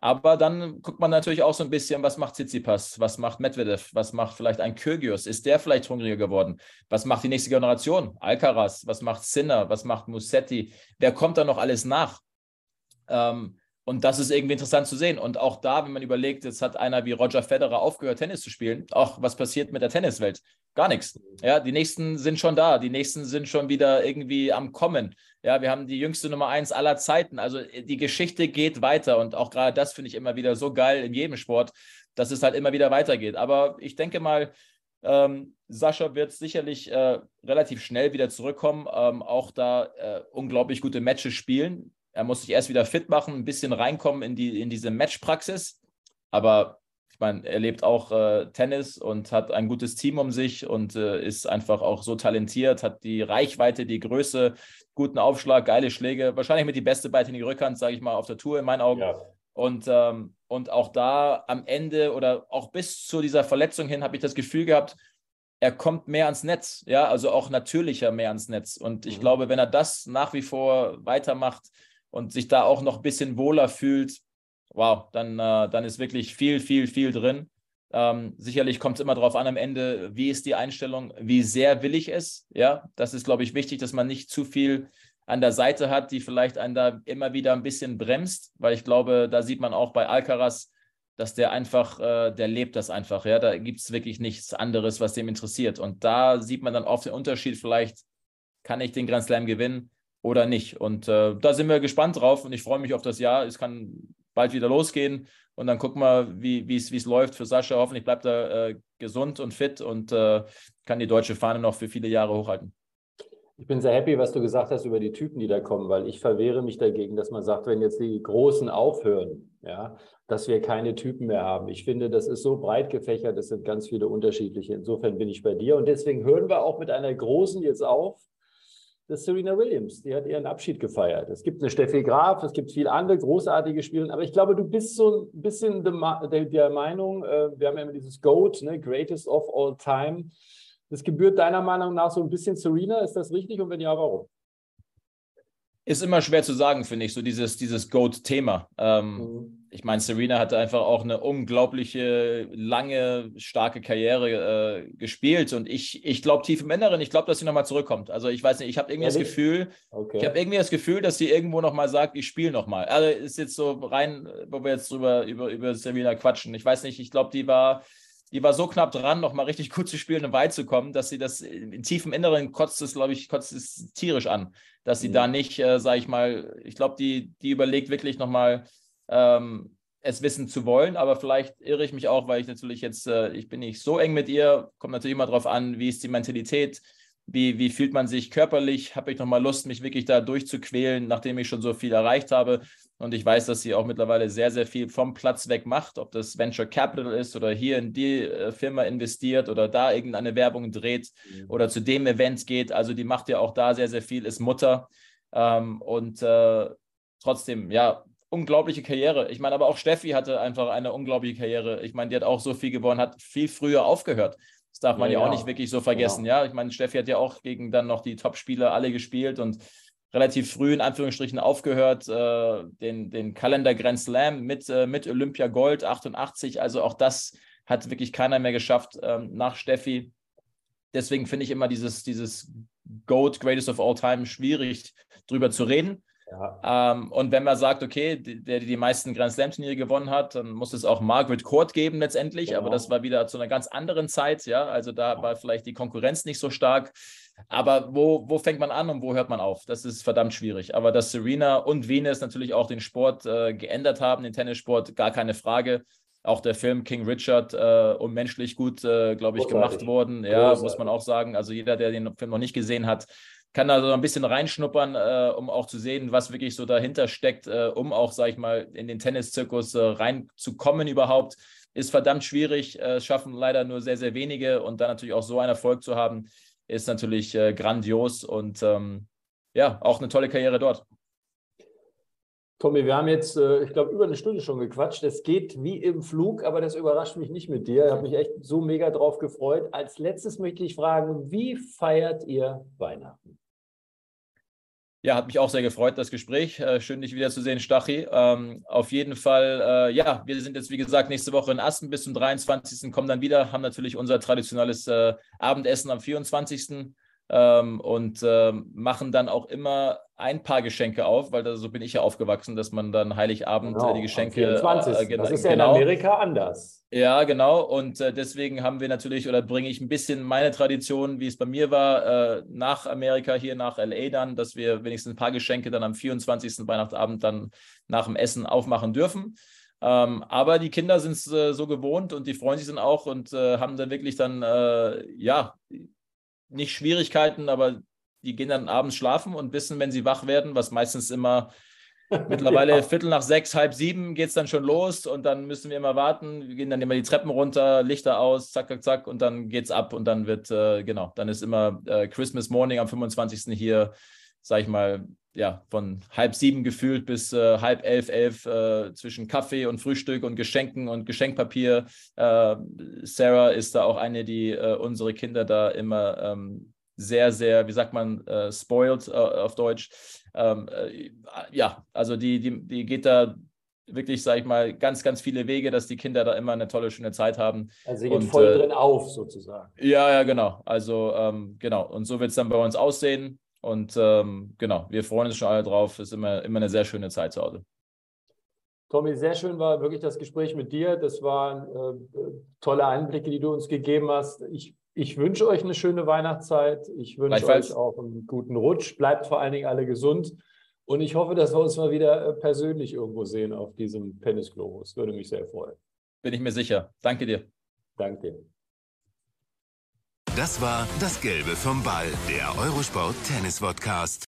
C: Aber dann guckt man natürlich auch so ein bisschen, was macht Tsitsipas, was macht Medvedev, was macht vielleicht ein Kyrgios, ist der vielleicht hungriger geworden? Was macht die nächste Generation? Alcaraz, was macht Sinner, was macht Musetti? Wer kommt da noch alles nach? Ähm, und das ist irgendwie interessant zu sehen. Und auch da, wenn man überlegt, jetzt hat einer wie Roger Federer aufgehört, Tennis zu spielen, auch was passiert mit der Tenniswelt? Gar nichts. Ja, die nächsten sind schon da, die nächsten sind schon wieder irgendwie am Kommen. Ja, wir haben die jüngste Nummer eins aller Zeiten. Also äh, die Geschichte geht weiter und auch gerade das finde ich immer wieder so geil in jedem Sport, dass es halt immer wieder weitergeht. Aber ich denke mal, ähm, Sascha wird sicherlich äh, relativ schnell wieder zurückkommen, ähm, auch da äh, unglaublich gute Matches spielen. Er muss sich erst wieder fit machen, ein bisschen reinkommen in, die, in diese Matchpraxis. Aber ich meine, er lebt auch äh, Tennis und hat ein gutes Team um sich und äh, ist einfach auch so talentiert, hat die Reichweite, die Größe, guten Aufschlag, geile Schläge, wahrscheinlich mit die beste beidhändige Rückhand, sage ich mal, auf der Tour in meinen Augen. Ja. Und, ähm, und auch da am Ende oder auch bis zu dieser Verletzung hin habe ich das Gefühl gehabt, er kommt mehr ans Netz, ja, also auch natürlicher mehr ans Netz. Und ich mhm. glaube, wenn er das nach wie vor weitermacht und sich da auch noch ein bisschen wohler fühlt, wow, dann, äh, dann ist wirklich viel, viel, viel drin. Ähm, sicherlich kommt es immer darauf an am Ende, wie ist die Einstellung, wie sehr will ich es. Ja, das ist, glaube ich, wichtig, dass man nicht zu viel an der Seite hat, die vielleicht einen da immer wieder ein bisschen bremst, weil ich glaube, da sieht man auch bei Alcaraz, dass der einfach, äh, der lebt das einfach. Ja, da gibt es wirklich nichts anderes, was dem interessiert. Und da sieht man dann oft den Unterschied, vielleicht kann ich den Grand Slam gewinnen oder nicht. Und äh, da sind wir gespannt drauf und ich freue mich auf das Jahr. Es kann bald wieder losgehen. Und dann gucken wir, wie es läuft für Sascha. Hoffentlich bleibt er äh, gesund und fit und äh, kann die deutsche Fahne noch für viele Jahre hochhalten.
B: Ich bin sehr happy, was du gesagt hast über die Typen, die da kommen, weil ich verwehre mich dagegen, dass man sagt, wenn jetzt die Großen aufhören, ja, dass wir keine Typen mehr haben. Ich finde, das ist so breit gefächert, es sind ganz viele unterschiedliche. Insofern bin ich bei dir und deswegen hören wir auch mit einer Großen jetzt auf, das Serena Williams. Die hat ihren Abschied gefeiert. Es gibt eine Steffi Graf, es gibt viele andere großartige Spiele. Aber ich glaube, du bist so ein bisschen der Meinung, äh, wir haben ja immer dieses GOAT, ne? Greatest of All Time. Das gebührt deiner Meinung nach so ein bisschen Serena. Ist das richtig? Und wenn ja, warum?
C: Ist immer schwer zu sagen, finde ich, so dieses, dieses GOAT-Thema. Ähm, mhm. Ich meine, Serena hatte einfach auch eine unglaubliche, lange, starke Karriere äh, gespielt. Und ich, ich glaube tief im Inneren, ich glaube, dass sie nochmal zurückkommt. Also ich weiß nicht, ich habe irgendwie Ehrlich? das Gefühl, okay. ich habe irgendwie das Gefühl, dass sie irgendwo nochmal sagt, ich spiele nochmal. Also ist jetzt so rein, wo wir jetzt drüber über, über Serena quatschen. Ich weiß nicht, ich glaube, die war die war so knapp dran, noch mal richtig gut zu spielen und weit zu kommen, dass sie das in tiefem Inneren kotzt es, glaube ich, kotzt es tierisch an, dass sie mhm. da nicht, äh, sage ich mal, ich glaube, die, die überlegt wirklich noch mal ähm, es wissen zu wollen, aber vielleicht irre ich mich auch, weil ich natürlich jetzt, äh, ich bin nicht so eng mit ihr, kommt natürlich immer darauf an, wie ist die Mentalität, wie, wie fühlt man sich körperlich? Habe ich nochmal Lust, mich wirklich da durchzuquälen, nachdem ich schon so viel erreicht habe? Und ich weiß, dass sie auch mittlerweile sehr, sehr viel vom Platz weg macht, ob das Venture Capital ist oder hier in die äh, Firma investiert oder da irgendeine Werbung dreht mhm. oder zu dem Event geht. Also die macht ja auch da sehr, sehr viel, ist Mutter. Ähm, und äh, trotzdem, ja, unglaubliche Karriere. Ich meine, aber auch Steffi hatte einfach eine unglaubliche Karriere. Ich meine, die hat auch so viel gewonnen, hat viel früher aufgehört. Das darf man ja, ja auch nicht wirklich so vergessen. Ja. ja, ich meine, Steffi hat ja auch gegen dann noch die Top-Spieler alle gespielt und relativ früh in Anführungsstrichen aufgehört, äh, den, den Kalender Grand Slam mit, äh, mit Olympia Gold 88. Also auch das hat wirklich keiner mehr geschafft ähm, nach Steffi. Deswegen finde ich immer dieses, dieses GOAT, Greatest of All Time, schwierig drüber zu reden. Ja. Ähm, und wenn man sagt, okay, der die, die meisten Grand Slam-Turniere gewonnen hat, dann muss es auch Margaret Court geben letztendlich. Genau. Aber das war wieder zu einer ganz anderen Zeit. Ja, also da war vielleicht die Konkurrenz nicht so stark. Aber wo, wo fängt man an und wo hört man auf? Das ist verdammt schwierig. Aber dass Serena und Venus natürlich auch den Sport äh, geändert haben, den Tennissport, gar keine Frage. Auch der Film King Richard äh, unmenschlich gut, äh, glaube ich, Großartig. gemacht worden. Ja, Großartig. muss man auch sagen. Also jeder, der den Film noch nicht gesehen hat, kann da so ein bisschen reinschnuppern, äh, um auch zu sehen, was wirklich so dahinter steckt, äh, um auch, sage ich mal, in den Tenniszirkus äh, reinzukommen überhaupt. Ist verdammt schwierig, äh, schaffen leider nur sehr, sehr wenige und dann natürlich auch so einen Erfolg zu haben, ist natürlich äh, grandios und ähm, ja, auch eine tolle Karriere dort.
B: Tommy, wir haben jetzt, äh, ich glaube, über eine Stunde schon gequatscht. Es geht wie im Flug, aber das überrascht mich nicht mit dir. Ich habe mich echt so mega drauf gefreut. Als letztes möchte ich fragen, wie feiert ihr Weihnachten?
C: Ja, hat mich auch sehr gefreut, das Gespräch. Äh, schön, dich wiederzusehen, Stachi. Ähm, auf jeden Fall, äh, ja, wir sind jetzt, wie gesagt, nächste Woche in Asten bis zum 23. kommen dann wieder, haben natürlich unser traditionelles äh, Abendessen am 24. Ähm, und äh, machen dann auch immer ein paar Geschenke auf, weil da, so bin ich ja aufgewachsen, dass man dann Heiligabend genau, die Geschenke.
B: 24. Äh, das ist ja genau. in Amerika anders.
C: Ja, genau. Und äh, deswegen haben wir natürlich oder bringe ich ein bisschen meine Tradition, wie es bei mir war, äh, nach Amerika, hier nach LA dann, dass wir wenigstens ein paar Geschenke dann am 24. Weihnachtsabend dann nach dem Essen aufmachen dürfen. Ähm, aber die Kinder sind es äh, so gewohnt und die freuen sich dann auch und äh, haben dann wirklich dann, äh, ja, nicht Schwierigkeiten, aber die gehen dann abends schlafen und wissen, wenn sie wach werden, was meistens immer *laughs* mittlerweile ja. Viertel nach sechs, halb sieben geht es dann schon los und dann müssen wir immer warten. Wir gehen dann immer die Treppen runter, Lichter aus, zack, zack, zack und dann geht's ab und dann wird, äh, genau, dann ist immer äh, Christmas Morning am 25. hier, sag ich mal, ja, von halb sieben gefühlt bis äh, halb elf, elf äh, zwischen Kaffee und Frühstück und Geschenken und Geschenkpapier. Äh, Sarah ist da auch eine, die äh, unsere Kinder da immer ähm, sehr, sehr, wie sagt man, äh, spoiled äh, auf Deutsch. Ähm, ja, also die, die, die geht da wirklich, sag ich mal, ganz, ganz viele Wege, dass die Kinder da immer eine tolle, schöne Zeit haben.
B: Also sie geht und, voll drin auf, sozusagen.
C: Ja, ja, genau. Also, ähm, genau. Und so wird es dann bei uns aussehen. Und ähm, genau, wir freuen uns schon alle drauf. Es ist immer, immer eine sehr schöne Zeit zu Hause.
B: Tommy, sehr schön war wirklich das Gespräch mit dir. Das waren äh, tolle Einblicke, die du uns gegeben hast. Ich, ich wünsche euch eine schöne Weihnachtszeit. Ich wünsche euch auch einen guten Rutsch. Bleibt vor allen Dingen alle gesund. Und ich hoffe, dass wir uns mal wieder äh, persönlich irgendwo sehen auf diesem Tennis-Globus. Würde mich sehr freuen.
C: Bin ich mir sicher. Danke dir.
B: Danke.
A: Das war das Gelbe vom Ball, der Eurosport Tennis Podcast.